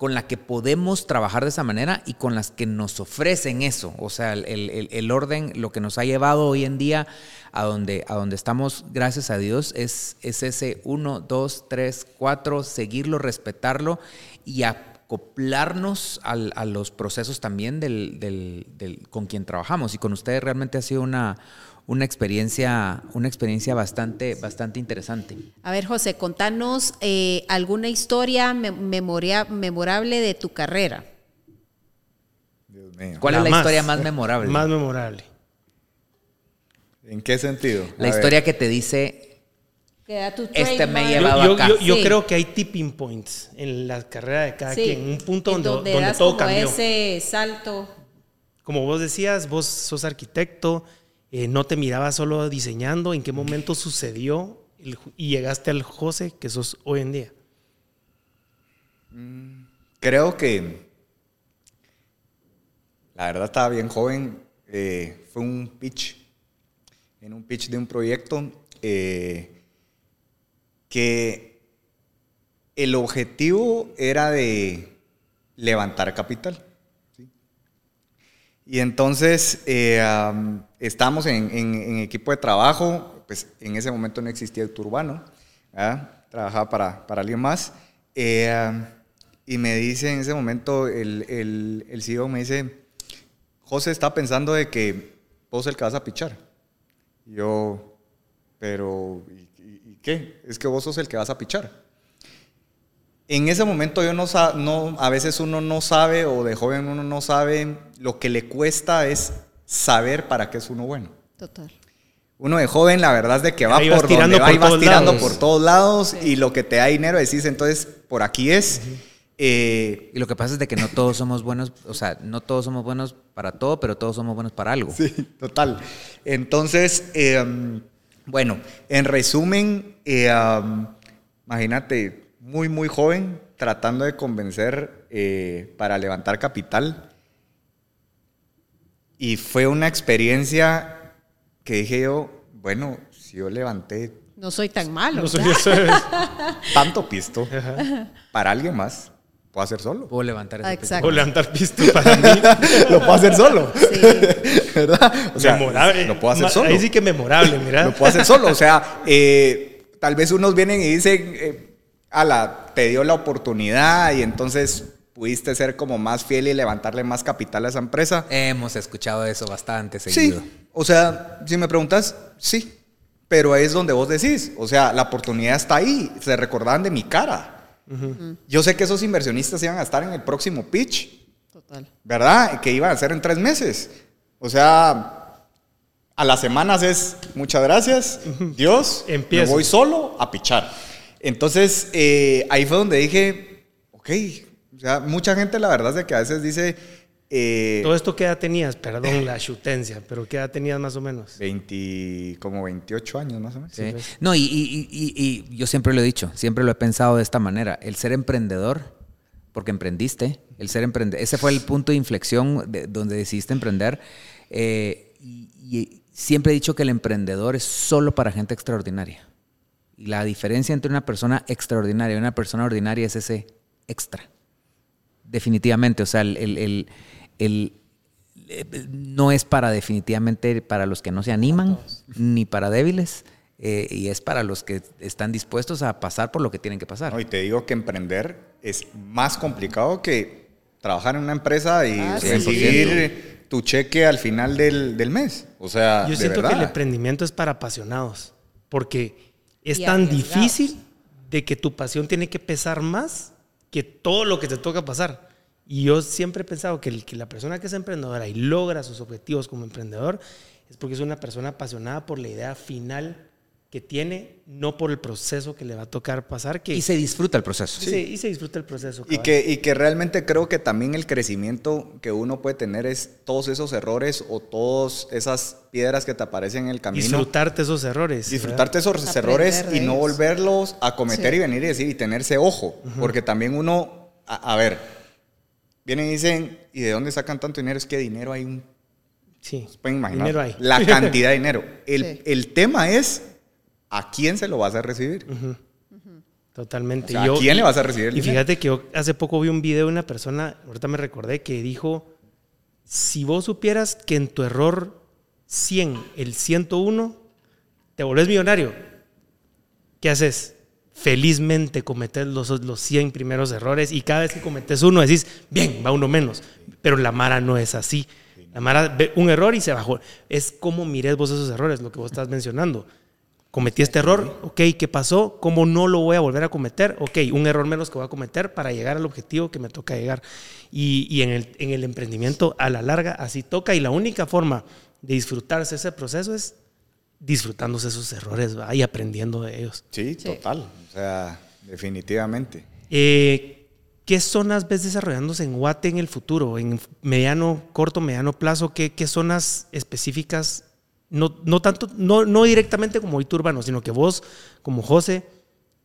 [SPEAKER 3] con la que podemos trabajar de esa manera y con las que nos ofrecen eso. O sea, el, el- el orden, lo que nos ha llevado hoy en día a donde, a donde estamos, gracias a Dios, es, es ese uno, dos, tres, cuatro, seguirlo, respetarlo y acoplarnos al- a los procesos también del, del- del- con quien trabajamos. Y con ustedes realmente ha sido una, una experiencia, una experiencia bastante, bastante interesante.
[SPEAKER 1] A ver, José, contanos eh, alguna historia me- memoria- memorable de tu carrera.
[SPEAKER 4] Dios mío.
[SPEAKER 3] ¿Cuál es la historia más memorable?
[SPEAKER 2] Más memorable.
[SPEAKER 4] ¿En qué sentido?
[SPEAKER 3] La
[SPEAKER 4] A ver.
[SPEAKER 3] historia que te dice,
[SPEAKER 1] Queda tu
[SPEAKER 3] Este me
[SPEAKER 1] trademark.
[SPEAKER 2] Yo,
[SPEAKER 3] llevaba
[SPEAKER 2] yo-
[SPEAKER 3] acá.
[SPEAKER 2] yo- yo
[SPEAKER 1] Sí.
[SPEAKER 2] creo que hay tipping points en la carrera de cada
[SPEAKER 1] Sí,
[SPEAKER 2] quien, un punto donde, donde
[SPEAKER 1] das
[SPEAKER 2] todo
[SPEAKER 1] como
[SPEAKER 2] cambió.
[SPEAKER 1] ese salto.
[SPEAKER 2] Como vos decías, vos sos arquitecto, eh, no te mirabas solo diseñando, ¿en qué momento sucedió y llegaste al José que sos hoy en día?
[SPEAKER 4] Creo que la verdad estaba bien joven. eh, fue un pitch, en un pitch de un proyecto eh, que el objetivo era de levantar capital. Y entonces eh, am, estábamos en, en- en equipo de trabajo, pues en ese momento no existía el Turbano, ¿verdad? trabajaba para, para alguien más. eh, y me dice en ese momento, el, el, el CEO me dice, José está pensando de que vos el que vas a pichar. Y yo, pero, ¿y, y- y qué? Es que vos sos el que vas a pichar. En ese momento yo no, sa- no, a veces uno no sabe o de joven uno no sabe, lo que le cuesta es saber para qué es uno bueno.
[SPEAKER 1] Total.
[SPEAKER 4] Uno de joven, la verdad es de que va por
[SPEAKER 2] tirando
[SPEAKER 4] donde va
[SPEAKER 2] por
[SPEAKER 4] y vas
[SPEAKER 2] todos
[SPEAKER 4] tirando
[SPEAKER 2] lados.
[SPEAKER 4] por todos lados y lo que te da dinero decís, entonces por aquí es. Eh,
[SPEAKER 3] y lo que pasa es de que no todos somos buenos, o sea, no todos somos buenos para todo, pero todos somos buenos para algo.
[SPEAKER 4] Sí, total. Entonces, eh, bueno, en resumen, eh, um, imagínate, muy, muy joven, tratando de convencer eh, para levantar capital. Y fue una experiencia que dije yo, bueno, si yo levanté
[SPEAKER 1] No soy tan malo.
[SPEAKER 2] No soy
[SPEAKER 4] tanto pisto para alguien más, puedo hacer solo.
[SPEAKER 3] Puedo levantar ese
[SPEAKER 1] Exacto.
[SPEAKER 2] O levantar pisto para mí.
[SPEAKER 4] Lo puedo hacer solo,
[SPEAKER 1] Sí.
[SPEAKER 4] ¿verdad? O sea,
[SPEAKER 2] memorable.
[SPEAKER 4] lo puedo hacer solo.
[SPEAKER 2] Ahí sí que memorable, mira.
[SPEAKER 4] Lo puedo hacer solo. O sea, eh, tal vez unos vienen y dicen, eh, ala, te dio la oportunidad y entonces pudiste ser como más fiel y levantarle más capital a esa empresa.
[SPEAKER 3] Hemos escuchado eso bastante seguido.
[SPEAKER 4] Sí. O sea, si me preguntas, sí. Pero ahí es donde vos decís. O sea, la oportunidad está ahí. Se recordaban de mi cara. Yo sé que esos inversionistas iban a estar en el próximo pitch.
[SPEAKER 1] Total.
[SPEAKER 4] ¿verdad? Que iban a ser en tres meses. O sea, a las semanas es muchas gracias, Dios,
[SPEAKER 2] Empiezo.
[SPEAKER 4] me voy solo a pichar. Entonces, eh, ahí fue donde dije, ok, o sea, mucha gente la verdad es de que a veces dice, eh,
[SPEAKER 2] Todo esto, ¿qué edad tenías? Perdón la chutencia, pero ¿qué edad tenías más o menos?
[SPEAKER 4] 20, como 28 años más o menos.
[SPEAKER 3] Sí. No, y, y- y- y yo siempre lo he dicho, siempre lo he pensado de esta manera. El ser emprendedor, porque emprendiste, el ser emprendedor, ese fue el punto de inflexión de- donde decidiste emprender. eh, y, y siempre he dicho que el emprendedor es solo para gente extraordinaria. Y la diferencia entre una persona extraordinaria y una persona ordinaria es ese extra. Definitivamente, o sea, el, el- el- el- eh, no es para definitivamente para los que no se animan, ni para débiles, eh, y es para los que están dispuestos a pasar por lo que tienen que pasar.
[SPEAKER 4] No, y te digo que emprender es más complicado que trabajar en una empresa y
[SPEAKER 1] Ah, sí.
[SPEAKER 4] recibir tu cheque al final del, del mes. O sea,
[SPEAKER 2] Yo
[SPEAKER 4] de
[SPEAKER 2] siento que el emprendimiento es para apasionados, porque es tan difícil de que tu pasión tiene que pesar más que todo lo que te toca pasar. Y yo siempre he pensado que, el- que la persona que es emprendedora y logra sus objetivos como emprendedor es porque es una persona apasionada por la idea final que tiene, no por el proceso que le va a tocar pasar. Que,
[SPEAKER 3] Y se disfruta el proceso.
[SPEAKER 2] Sí, y se disfruta el proceso.
[SPEAKER 4] Y que, y que realmente creo que también el crecimiento que uno puede tener es todos esos errores o todas esas piedras que te aparecen en el camino.
[SPEAKER 2] Disfrutarte esos errores.
[SPEAKER 4] Disfrutarte esos
[SPEAKER 1] Aprender
[SPEAKER 4] errores y no volverlos a cometer
[SPEAKER 1] Sí.
[SPEAKER 4] y venir y decir y tenerse ojo. Porque también uno, a, a ver, vienen y dicen, ¿y de dónde sacan tanto dinero? Es que dinero hay un
[SPEAKER 2] ¿verdad? Sí.
[SPEAKER 4] pueden imaginar
[SPEAKER 2] Dinero hay.
[SPEAKER 4] la cantidad de dinero. El,
[SPEAKER 1] Sí.
[SPEAKER 4] el tema es a quién se lo vas a recibir.
[SPEAKER 2] Totalmente.
[SPEAKER 4] O sea, ¿a quién le vas a recibir el
[SPEAKER 2] Y
[SPEAKER 4] dinero?
[SPEAKER 2] fíjate que yo hace poco vi un video de una persona, ahorita me recordé, que dijo, si vos supieras que en tu error 100, el 101, te volvés millonario, ¿qué haces? Felizmente cometes los, los 100 primeros errores y cada vez que cometes uno decís, bien, va uno menos. Pero la Mara no es así. La Mara ve un error y se bajó. Es como mires vos esos errores, lo que vos estás mencionando. Cometí este error, ok, ¿qué pasó? ¿Cómo no lo voy a volver a cometer? Ok, un error menos que voy a cometer para llegar al objetivo que me toca llegar. Y, y en, el, en el emprendimiento, a la larga, así toca. Y la única forma de disfrutarse ese proceso es disfrutándose esos errores ¿va? y aprendiendo de ellos.
[SPEAKER 4] Sí,
[SPEAKER 1] Sí.
[SPEAKER 4] total. O sea, definitivamente.
[SPEAKER 2] Eh, ¿Qué zonas ves desarrollándose en Guate en el futuro? En mediano, corto, mediano plazo, ¿qué, qué zonas específicas? No, no tanto, no, no directamente como Urbano, sino que vos, como José,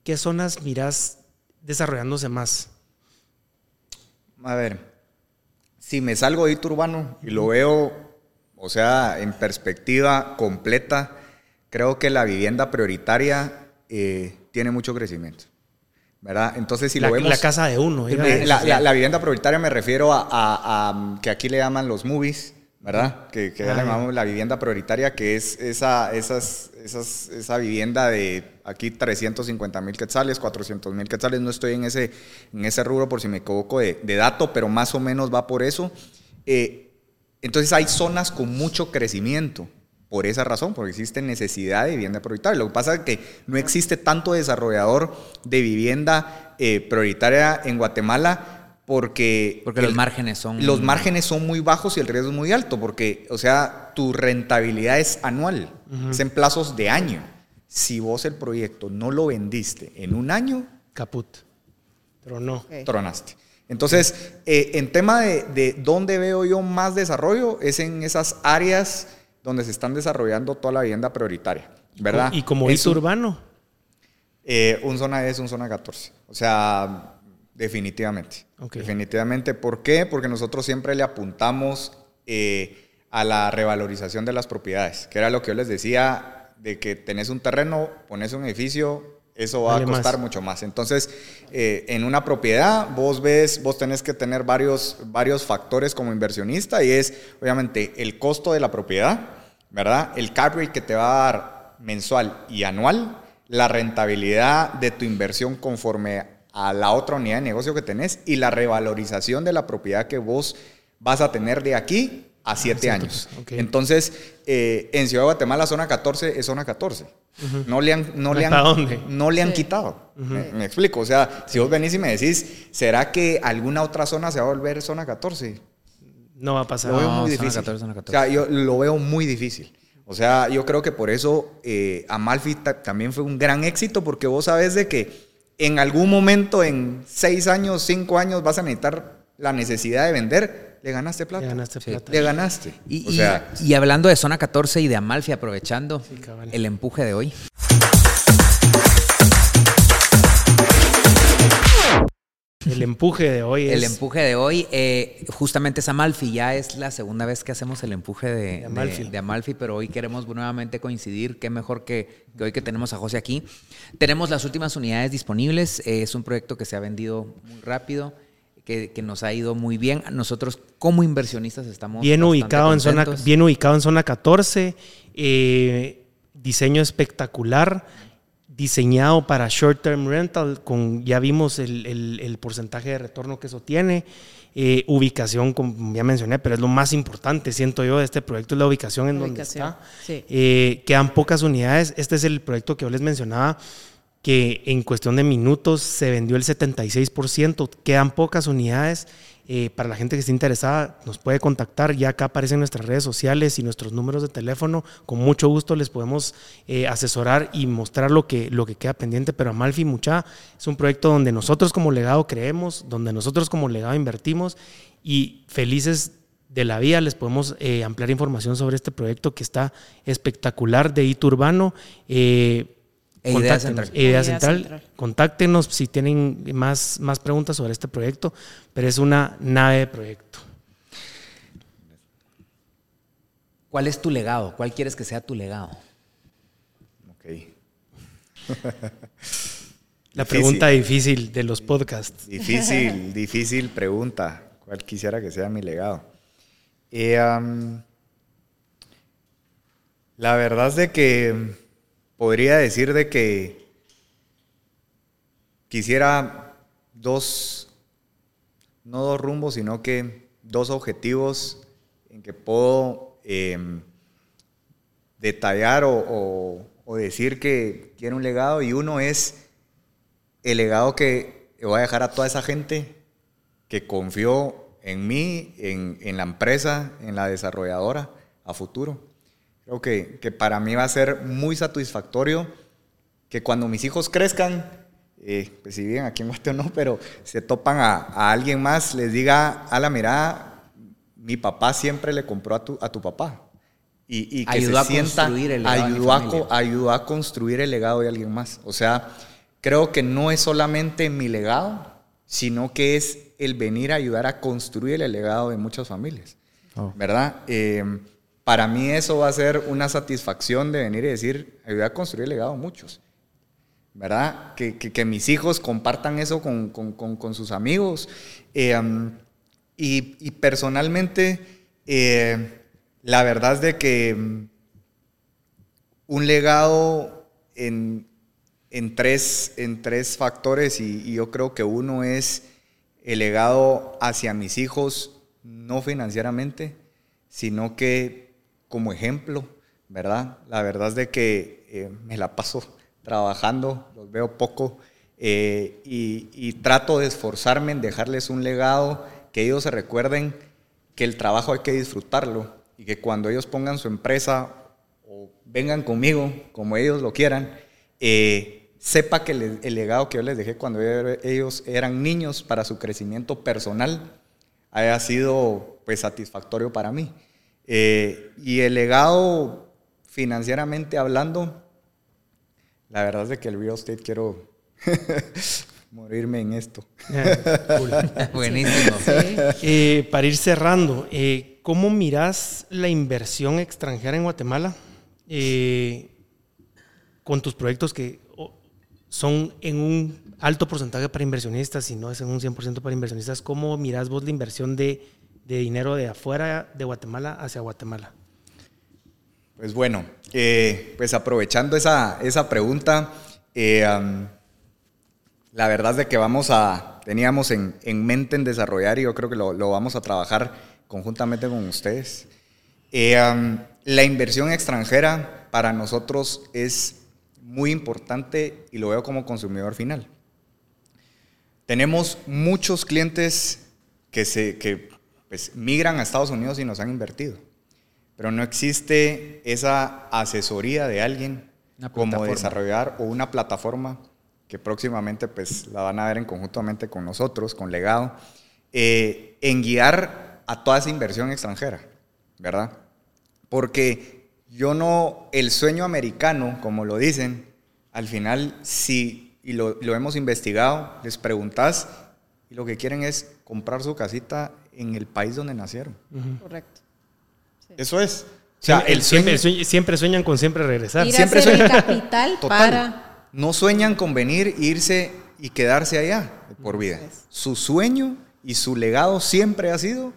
[SPEAKER 2] ¿qué zonas mirás desarrollándose más?
[SPEAKER 4] A ver, si me salgo de hito urbano y lo veo, o sea, en perspectiva completa, creo que la vivienda prioritaria eh, tiene mucho crecimiento. ¿Verdad? Entonces, si
[SPEAKER 2] la,
[SPEAKER 4] lo vemos.
[SPEAKER 2] la casa de uno.
[SPEAKER 4] la, la- la vivienda prioritaria me refiero a, a- a, que aquí le llaman los movies, ¿verdad? Que,
[SPEAKER 2] Ah,
[SPEAKER 4] llamamos la vivienda prioritaria, que es esa, esas, esas, esa vivienda de aquí 350 mil quetzales, 400 mil quetzales. No estoy en ese, en ese rubro por si me equivoco de, de dato, pero más o menos va por eso. Eh, entonces hay zonas con mucho crecimiento. Por esa razón, porque existe necesidad de vivienda prioritaria. Lo que pasa es que no existe tanto desarrollador de vivienda eh, prioritaria en Guatemala porque...
[SPEAKER 3] Porque los márgenes son-
[SPEAKER 4] Los márgenes son muy bajos y el riesgo es muy alto, porque, o sea, tu rentabilidad es anual, es en plazos de año. Si vos el proyecto no lo vendiste en un año,
[SPEAKER 2] Caput. Pero no.
[SPEAKER 1] Ok.
[SPEAKER 4] tronaste. Entonces, eh, en tema de, de dónde veo yo más desarrollo, es en esas áreas donde se están desarrollando toda la vivienda prioritaria, ¿verdad?
[SPEAKER 2] Y como
[SPEAKER 4] Es
[SPEAKER 2] Urbano.
[SPEAKER 4] eh, un zona 10, un zona 14. O sea, definitivamente. Definitivamente. ¿Por qué? Porque nosotros siempre le apuntamos eh, a la revalorización de las propiedades, que era lo que yo les decía, de que tenés un terreno, pones un edificio, eso va
[SPEAKER 2] Vale
[SPEAKER 4] a costar
[SPEAKER 2] más.
[SPEAKER 4] mucho más. Entonces, eh, en una propiedad, vos ves, vos tenés que tener varios, varios factores como inversionista y es, obviamente, el costo de la propiedad, ¿verdad? El cap rate que te va a dar mensual y anual, la rentabilidad de tu inversión conforme a la otra unidad de negocio que tenés y la revalorización de la propiedad que vos vas a tener de aquí a siete
[SPEAKER 2] cierto,
[SPEAKER 4] años.
[SPEAKER 2] ok.
[SPEAKER 4] Entonces, eh, en Ciudad de Guatemala, zona 14 es zona 14. No le han, no le han,
[SPEAKER 2] ¿Hasta dónde?
[SPEAKER 4] no le han
[SPEAKER 1] Sí.
[SPEAKER 4] quitado. me, me explico. O sea, si vos venís y me decís, ¿será que alguna otra zona se va a volver zona 14?
[SPEAKER 2] No va a pasar.
[SPEAKER 4] Lo veo
[SPEAKER 3] No,
[SPEAKER 4] muy
[SPEAKER 3] zona
[SPEAKER 4] difícil.
[SPEAKER 3] 14, zona 14.
[SPEAKER 4] O sea, yo lo veo muy difícil. O sea, yo creo que por eso eh, Amalfi ta- también fue un gran éxito, porque vos sabes de que en algún momento, en seis años, cinco años, vas a necesitar la necesidad de vender, le ganaste plata.
[SPEAKER 2] Ya ganaste
[SPEAKER 3] Sí.
[SPEAKER 2] plata.
[SPEAKER 4] Le ganaste.
[SPEAKER 3] Y,
[SPEAKER 4] o sea,
[SPEAKER 3] y hablando de zona 14 y de Amalfi, aprovechando el empuje de hoy.
[SPEAKER 2] El empuje de hoy
[SPEAKER 3] El
[SPEAKER 2] es.
[SPEAKER 3] empuje de hoy, eh, justamente es Amalfi. Ya es la segunda vez que hacemos el empuje de,
[SPEAKER 2] De Amalfi.
[SPEAKER 3] de- de Amalfi, pero hoy queremos nuevamente coincidir. Qué mejor que, que hoy que tenemos a José aquí. Tenemos las últimas unidades disponibles. eh, es un proyecto que se ha vendido muy rápido, que, que nos ha ido muy bien. Nosotros, como inversionistas, estamos
[SPEAKER 2] bien ubicado en zona bien ubicado en zona 14 eh, diseño espectacular diseñado para short term rental con ya vimos el, el- el porcentaje de retorno que eso tiene eh, ubicación como ya mencioné pero es lo más importante siento yo de este proyecto es la ubicación en
[SPEAKER 1] La
[SPEAKER 2] donde está
[SPEAKER 1] sí.
[SPEAKER 2] Eh, quedan pocas unidades este es el proyecto que yo les mencionaba que en cuestión de minutos se vendió el 76%, quedan pocas unidades. Eh, para la gente que esté interesada, nos puede contactar. Ya acá aparecen nuestras redes sociales y nuestros números de teléfono. Con mucho gusto les podemos eh, asesorar y mostrar lo que, lo que queda pendiente. Pero Amalfi Mucha es un proyecto donde nosotros como legado creemos, donde nosotros como legado invertimos y felices de la vía les podemos eh, ampliar información sobre este proyecto que está espectacular de hito urbano.
[SPEAKER 3] E Idea Central.
[SPEAKER 2] Idea Central. Contáctenos si tienen más, más preguntas sobre este proyecto, pero es una nave de proyecto.
[SPEAKER 3] ¿Cuál es tu legado? ¿Cuál quieres que sea tu legado?
[SPEAKER 4] Ok.
[SPEAKER 2] La pregunta difícil de los podcasts.
[SPEAKER 4] Difícil, difícil pregunta. ¿Cuál quisiera que sea mi legado? la verdad es de que podría decir de que quisiera dos, no dos rumbos, sino que dos objetivos en que puedo em, detallar o, decir que quiero un legado y uno es el legado que voy a dejar a toda esa gente que confió en mí, en, la empresa, en la desarrolladora a futuro. Creo que, para mí va a ser muy satisfactorio que cuando mis hijos crezcan, eh, pues si viven aquí en Guate o no, pero se topan a, alguien más, les diga, a la mirada, mi papá siempre le compró a tu, a tu papá. Y, que ayudó se sienta, a construir el legado ayudó a construir el legado de alguien más. O sea, creo que no es solamente mi legado, sino que es el venir a ayudar a construir el legado de muchas familias, oh. ¿verdad? Em, para mí eso va a ser una satisfacción de venir y decir, ayudar a construir el legado de muchos, ¿verdad? Que, mis hijos compartan eso con, sus amigos. Em, y, personalmente, eh, la verdad es de que em, un legado en, tres, en tres factores y yo creo que uno es el legado hacia mis hijos, no financieramente, sino que como ejemplo, ¿verdad? La verdad es de que eh, me la paso trabajando, los veo poco eh, y, trato de esforzarme en dejarles un legado, que ellos se recuerden que el trabajo hay que disfrutarlo y que cuando ellos pongan su empresa o vengan conmigo, como ellos lo quieran, eh, sepa que el legado que yo les dejé cuando ellos eran niños para su crecimiento personal haya sido pues satisfactorio para mí. Eh, y el legado financieramente hablando, la verdad es de que el real estate quiero morirme en esto.
[SPEAKER 3] Buenísimo.
[SPEAKER 2] Eh, para ir cerrando, eh, ¿cómo miras la inversión extranjera en Guatemala? con tus proyectos que son en un alto porcentaje para inversionistas, si no es en un 100% para inversionistas. ¿Cómo miras vos la inversión de, dinero de afuera de Guatemala hacia Guatemala?
[SPEAKER 4] Pues bueno, eh, pues aprovechando esa, pregunta, eh, la verdad es de que vamos a, teníamos en, mente en desarrollar y yo creo que lo, vamos a trabajar conjuntamente con ustedes. Eh, la inversión extranjera para nosotros es muy importante y lo veo como consumidor final. Tenemos muchos clientes que, se, que pues, migran a Estados Unidos y nos han invertido, pero no existe esa asesoría de alguien como desarrollar o una plataforma que próximamente pues, la van a ver en conjuntamente con nosotros, con Legado, eh, en guiar a toda esa inversión extranjera, ¿verdad? Porque yo no, el sueño americano, como lo dicen, al final, si, y lo, hemos investigado, les preguntas y lo que quieren es comprar su casita en el país donde nacieron.
[SPEAKER 1] Correcto.
[SPEAKER 4] Eso es.
[SPEAKER 2] O sea, el siempre, sueñan con siempre regresar.
[SPEAKER 1] siempre sueñan. capital para.
[SPEAKER 4] No sueñan con venir, irse y quedarse allá por vida. Su sueño y su legado siempre ha sido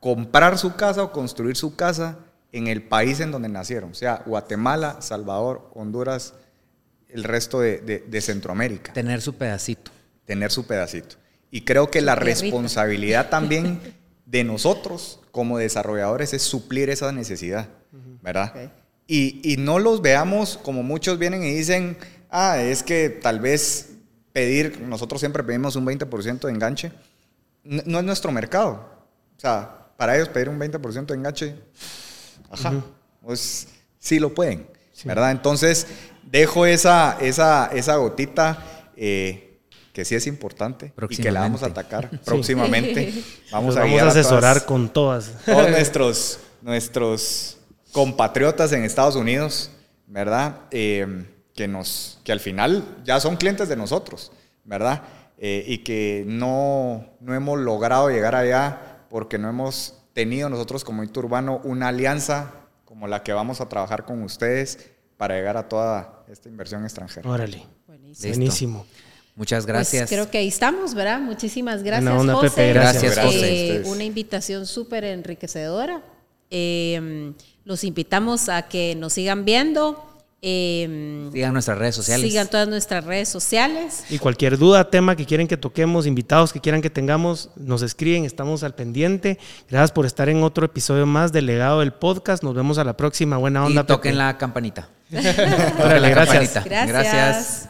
[SPEAKER 4] comprar su casa o construir su casa en el país en donde nacieron, o sea, Guatemala, Salvador, Honduras, el resto de, Centroamérica.
[SPEAKER 3] Tener su pedacito.
[SPEAKER 4] Tener su pedacito. Y creo que la responsabilidad también de nosotros como desarrolladores es suplir esa necesidad, ¿verdad? Y, y, no los veamos como muchos vienen y dicen, ah, es que tal vez pedir, nosotros siempre pedimos un 20% de enganche, no es nuestro mercado. O sea, para ellos pedir un 20% de enganche, ajá, pues sí lo pueden, ¿verdad? Entonces, dejo esa, esa, esa gotita eh, que sí es importante y que la vamos a atacar próximamente.
[SPEAKER 2] Vamos, a, vamos a asesorar con todas.
[SPEAKER 4] Todos nuestros, nuestros compatriotas en Estados Unidos, ¿verdad? Eh, que, nos, que al final ya son clientes de nosotros, ¿verdad? Eh, y que no, no hemos logrado llegar allá porque no hemos tenido nosotros como Hito Urbano una alianza como la que vamos a trabajar con ustedes para llegar a toda esta inversión extranjera.
[SPEAKER 2] Órale. Buenísimo.
[SPEAKER 3] Muchas pues gracias.
[SPEAKER 1] creo que ahí estamos, ¿verdad? Muchísimas gracias, José.
[SPEAKER 3] Gracias,
[SPEAKER 1] José. una invitación súper enriquecedora. Eh, los invitamos a que nos sigan viendo.
[SPEAKER 3] Eh, sigan nuestras redes sociales.
[SPEAKER 1] Sigan todas nuestras redes sociales.
[SPEAKER 2] Y cualquier duda, tema que quieren que toquemos, invitados que quieran que tengamos, nos escriben, estamos al pendiente. Gracias por estar en otro episodio más del legado del podcast. Nos vemos a la próxima. Buena onda.
[SPEAKER 3] Y toquen la campanita.
[SPEAKER 2] gracias.
[SPEAKER 3] gracias.